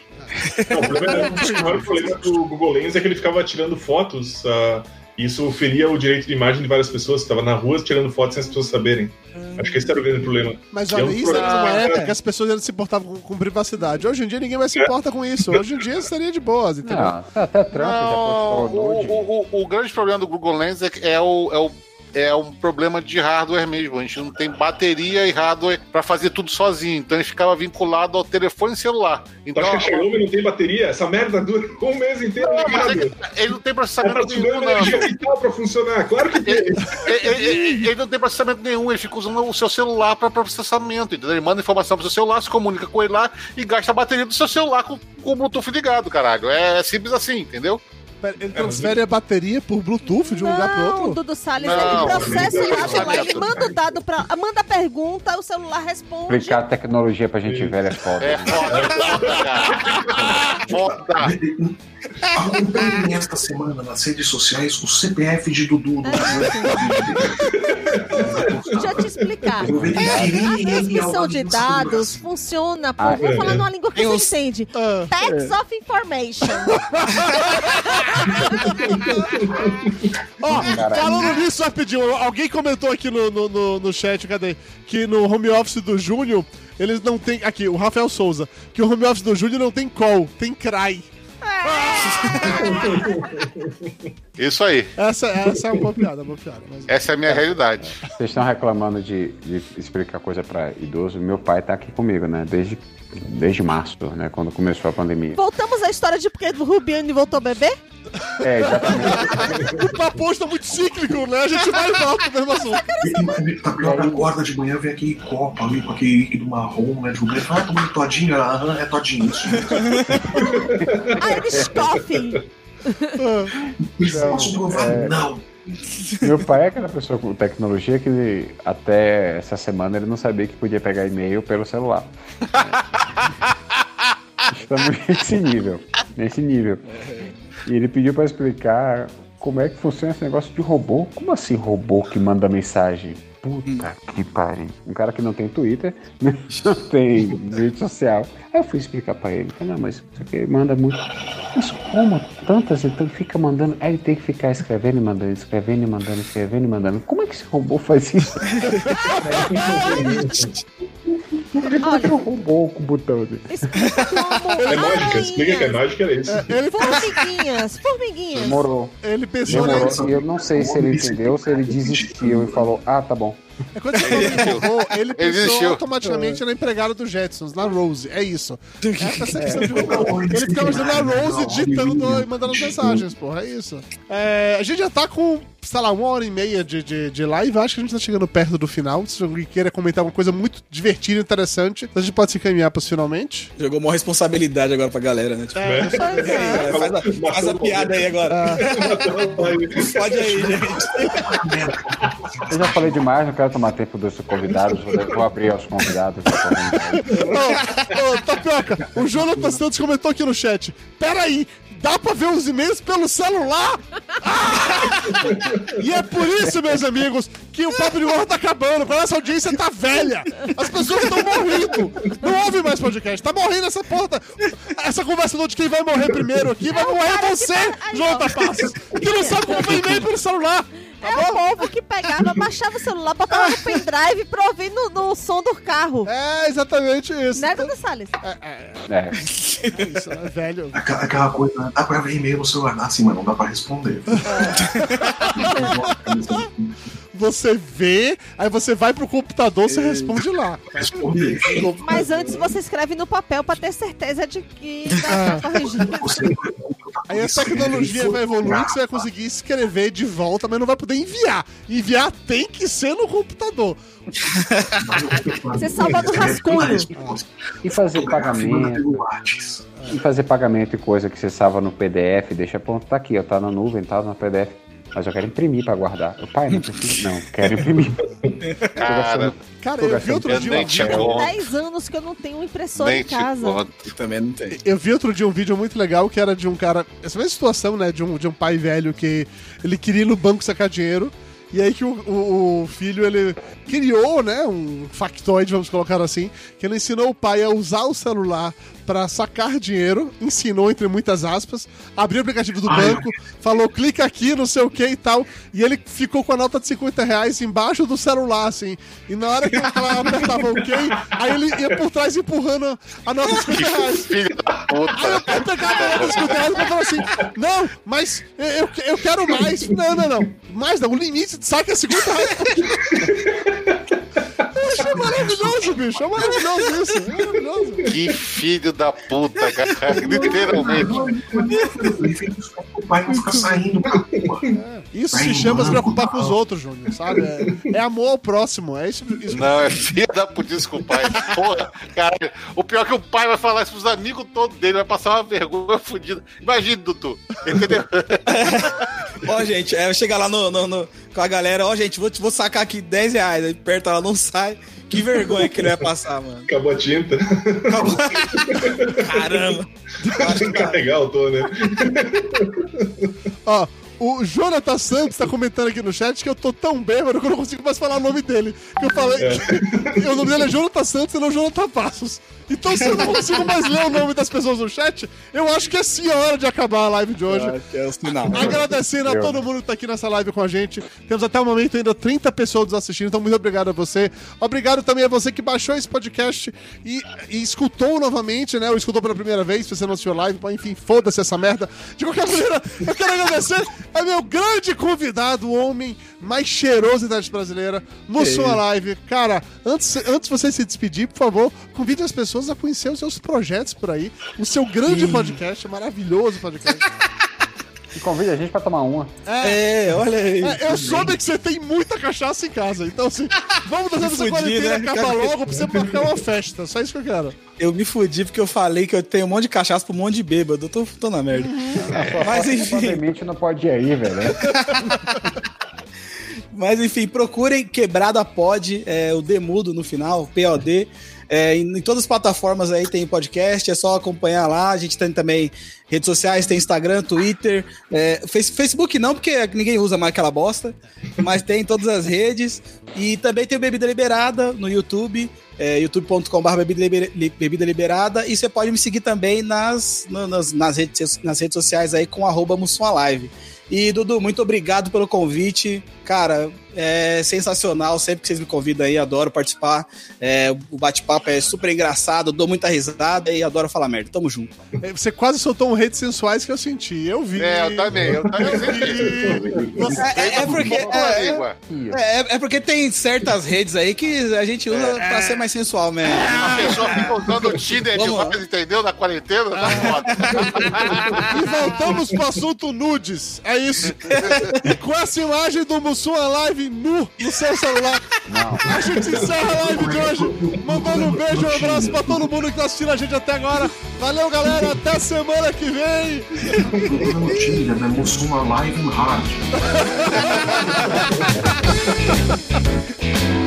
Não, o problema, o maior problema do Google Lens é que ele ficava tirando fotos. ah, e isso feria o direito de imagem de várias pessoas. Estava na rua tirando fotos sem as pessoas saberem. Acho que esse era o grande problema. Mas é olha, um isso era problema- numa época que as pessoas ainda se importavam com, com privacidade. Hoje em dia ninguém mais se importa com isso. Hoje em dia seria de boas, entendeu? Não, até Trump já Não, postou o, o, o, o grande problema do Google Lens é, é, o, é, o, é um problema de hardware mesmo. A gente não tem bateria e hardware pra fazer tudo sozinho. Então ele ficava vinculado ao telefone celular. Tu Então, acha que a Xiaomi não tem bateria? Essa merda dura um mês inteiro Não, mas é ligado. que ele não tem pra processamento dar nenhum, não. pra funcionar. Claro que tem. Ele, ele- ele- ele não tem processamento nenhum, ele fica usando o seu celular para processamento, entendeu? Ele manda informação pro seu celular, se comunica com ele lá e gasta a bateria do seu celular com, com o Bluetooth ligado, caralho. É simples assim, entendeu? Ele transfere a bateria por Bluetooth de um lugar pro Não, outro? Dudu Salles, Não, ele processa não, o dado lá, ele não. manda o dado pra. Manda a pergunta, o celular responde. Explicar a tecnologia pra gente velha é foda. É foda, foda, cara. Foda. Acompanhem esta semana nas redes sociais o CPF de Dudu. No Deixa eu te explicar. Eu que A transmissão de dados funciona por. Ah, vou é. falar numa língua que Tem você entende. Ah, Tax of Information. Ó, Caralho. falando nisso rapidinho, alguém comentou aqui no, no, no, no chat, cadê? Que no home office do Júnior, eles não tem. Aqui, o Rafael Souza, que o home office do Júnior não tem call, tem cry. Isso aí. Essa, essa é uma boa piada, uma boa piada. Mas... Essa é a minha realidade. Vocês estão reclamando de, de explicar coisa pra idoso. Meu pai tá aqui comigo, né? Desde, desde março, né? Quando começou a pandemia. Voltamos à história de porque o Rubiane voltou a beber? É, exatamente. O papo hoje tá muito cíclico, né? A gente vai e volta mesmo assunto. Ele acorda de manhã, vê aquele copo ali com aquele líquido marrom, né? De um fala, ah, tomando todinho. Aham, é todinho isso. Posso provar? Não. Meu pai é aquela pessoa com tecnologia que ele, até essa semana ele não sabia que podia pegar e-mail pelo celular. Estamos nesse nível. Nesse nível. E ele pediu pra explicar como é que funciona esse negócio de robô. Como assim robô que manda mensagem? Puta que pariu. Um cara que não tem Twitter, não tem rede social. Aí eu fui explicar pra ele. Falei, não, mas isso aqui manda muito. Mas como tantas? Então fica mandando. Aí ele tem que ficar escrevendo e mandando, escrevendo e mandando, escrevendo e mandando. Como é que esse robô faz isso? Ele falou que robô com botão. assim. Explica como. É mágica, explica que é mágica, era isso. Ele, Formiguinhas, formiguinhas. Demorou. ele pensou Demorou. nisso. E eu não sei se ele entendeu ou se ele desistiu e falou, ah, tá bom. É quando você falou em robô, ele Ele pensou desistiu. automaticamente na empregada do Jetsons, na Rose. É isso. É a percepção de robô. Ele ficava usando a Rose digitando e mandando as mensagens, porra. É isso. É, a gente já tá com, sei lá, uma hora e meia de, de, de live. Acho que a gente tá chegando perto do final. Se alguém queira comentar alguma coisa muito divertida e interessante, a gente pode se encaminhar pros finalmente. Jogou uma responsabilidade agora pra galera, né? Tipo, É, é, faz, a, faz a piada aí agora. Pode aí, gente. Eu já falei demais, não quero tomar tempo dos convidados. Vou, abrir aos convidados. Ô, ô, Tapioca, o Jonathan Santos comentou aqui no chat. Peraí, dá pra ver os e-mails pelo celular? Ah! E é por isso, meus amigos, que o Papo de Gordo tá acabando. Quando essa audiência tá velha. As pessoas estão morrendo. Não ouve mais podcast. Tá morrendo essa porta. Essa conversa de quem vai morrer primeiro aqui. Vai morrer você, Jonathan Passos. Que não sabe como ver e-mail pelo celular. É o povo que pegava, baixava o celular, botava no pendrive pra ouvir no, no som do carro. É exatamente isso. Né, Dudu Salles? É. Isso, é velho. Aquela, aquela coisa, né? dá pra ver e-mail no celular. Ah, sim, mas não dá pra responder. você vê, aí você vai pro computador, você responde lá. Mas antes você escreve no papel pra ter certeza de que Ah. tá corrigido. Aí a tecnologia vai evoluir que você vai conseguir escrever de volta, mas não vai poder enviar. Enviar tem que ser no computador. Você salva no rascunho. E fazer pagamento. E fazer pagamento e coisa que você salva no PDF, deixa pronto, tá aqui, ó, tá na nuvem, tá no PDF. Mas eu quero imprimir pra guardar. Eu, pai, não preciso. Não, quero imprimir. Cara, Cara, eu vi outro dia um vídeo. conto. 10 anos que eu não tenho um impressor Nem em casa. Eu também não tem. Eu vi outro dia um vídeo muito legal que era de um cara. Essa mesma situação, né? De um, de um pai velho que ele queria ir no banco sacar dinheiro. E aí que o, o- o filho, ele criou, né, um factoide, vamos colocar assim, que ele ensinou o pai a usar o celular pra sacar dinheiro, ensinou entre muitas aspas, abriu o aplicativo do banco, falou clica aqui, não sei o que e tal, e ele ficou com a nota de 50 reais embaixo do celular, assim, e na hora que ela apertava ok, aí ele ia por trás empurrando a nota de 50 reais. Filho da puta. Aí eu peguei a nota de 50 reais e falou assim: Não, mas eu, eu, quero mais. Não, não, não. Mais não. O limite saque é 50 reais. Eu achei maravilhoso, bicho. É maravilhoso isso. É maravilhoso. Que filho da puta, cara. Literalmente. O pai vai ficar saindo pra rua. Isso se chama se preocupar com os outros, Júnior, sabe? É, é amor ao próximo. É isso. isso Não, é filho da puta com o pai. Porra, cara. O pior é que o pai vai falar isso pros amigos todos dele, vai passar uma vergonha fodida. Imagina, Dudu. Entendeu? Ó, gente, é, chega lá no, no- no- com a galera, ó, gente, vou, vou sacar aqui 10 reais. Aí aperta ela, não sai. Que vergonha que ele vai passar, mano. Acabou a tinta. Caramba. Tem que carregar o tô, né? Ó, o Jonathan Santos tá comentando aqui no chat que eu tô tão bêbado que eu não consigo mais falar o nome dele. Que eu falei que o nome dele é Jonathan Santos e não Jonathan Passos. Então, se eu não consigo mais ler o nome das pessoas no chat, eu acho que é sim a hora de acabar a live de hoje. Acho que é o sinal. Agradecendo a todo mundo que tá aqui nessa live com a gente. Temos até o momento ainda 30 pessoas nos assistindo, então muito obrigado a você. Obrigado também a você que baixou esse podcast e, e escutou novamente, né? Ou escutou pela primeira vez, se você não assistiu a live, enfim, foda-se essa merda. De qualquer maneira, eu quero agradecer a meu grande convidado, o homem mais cheiroso da internet brasileira, no sua live. Cara, antes, antes de você se despedir, por favor, convide as pessoas a conhecer os seus projetos por aí, o seu grande podcast, maravilhoso podcast. E convida a gente pra tomar uma. É, olha aí. É, eu soube que você tem muita cachaça em casa, então assim, vamos fazer essa quarentena né? acabar logo pra você marcar uma festa. Só isso que eu quero. Eu me fudi porque eu falei que eu tenho um monte de cachaça pra um monte de bêbado. Eu tô, tô na merda. Mas enfim. Provavelmente não pode ir aí, velho. Mas enfim, procurem Quebrada Pod, é, o Demudo no final, POD. É, em, em todas as plataformas aí tem podcast, é só acompanhar lá. A gente tem também redes sociais, tem Instagram, Twitter, é, Face- Facebook não, porque ninguém usa mais aquela bosta, mas tem em todas as redes. E também tem o Bebida Liberada no YouTube, é, youtube.com.br Bebida Liber- Li- Bebida Liberada. E você pode me seguir também nas, no- nas, nas, redes, nas redes sociais aí com arroba Live. E, Dudu, muito obrigado pelo convite. Cara, é sensacional. Sempre que vocês me convidam aí, adoro participar. É, o bate-papo é super engraçado, dou muita risada e adoro falar merda. Tamo junto. É, Você quase soltou um redes sensuais que eu senti. Eu vi. É, eu também, eu também. Você- É, é porque. É, é, é porque tem certas redes aí que a gente usa pra ser mais sensual mesmo. A pessoa fica usando o Tinder demais, entendeu? Na quarentena, tá foda. E voltamos pro assunto nudes. É isso. Com essa imagem do Mussum Live nu no seu celular. A gente encerra a live de hoje. Mandando um beijo e um abraço pra todo mundo que tá assistindo a gente até agora. Valeu, galera. Até semana que vem. No Tinder, né? Mussuma Live in Hard.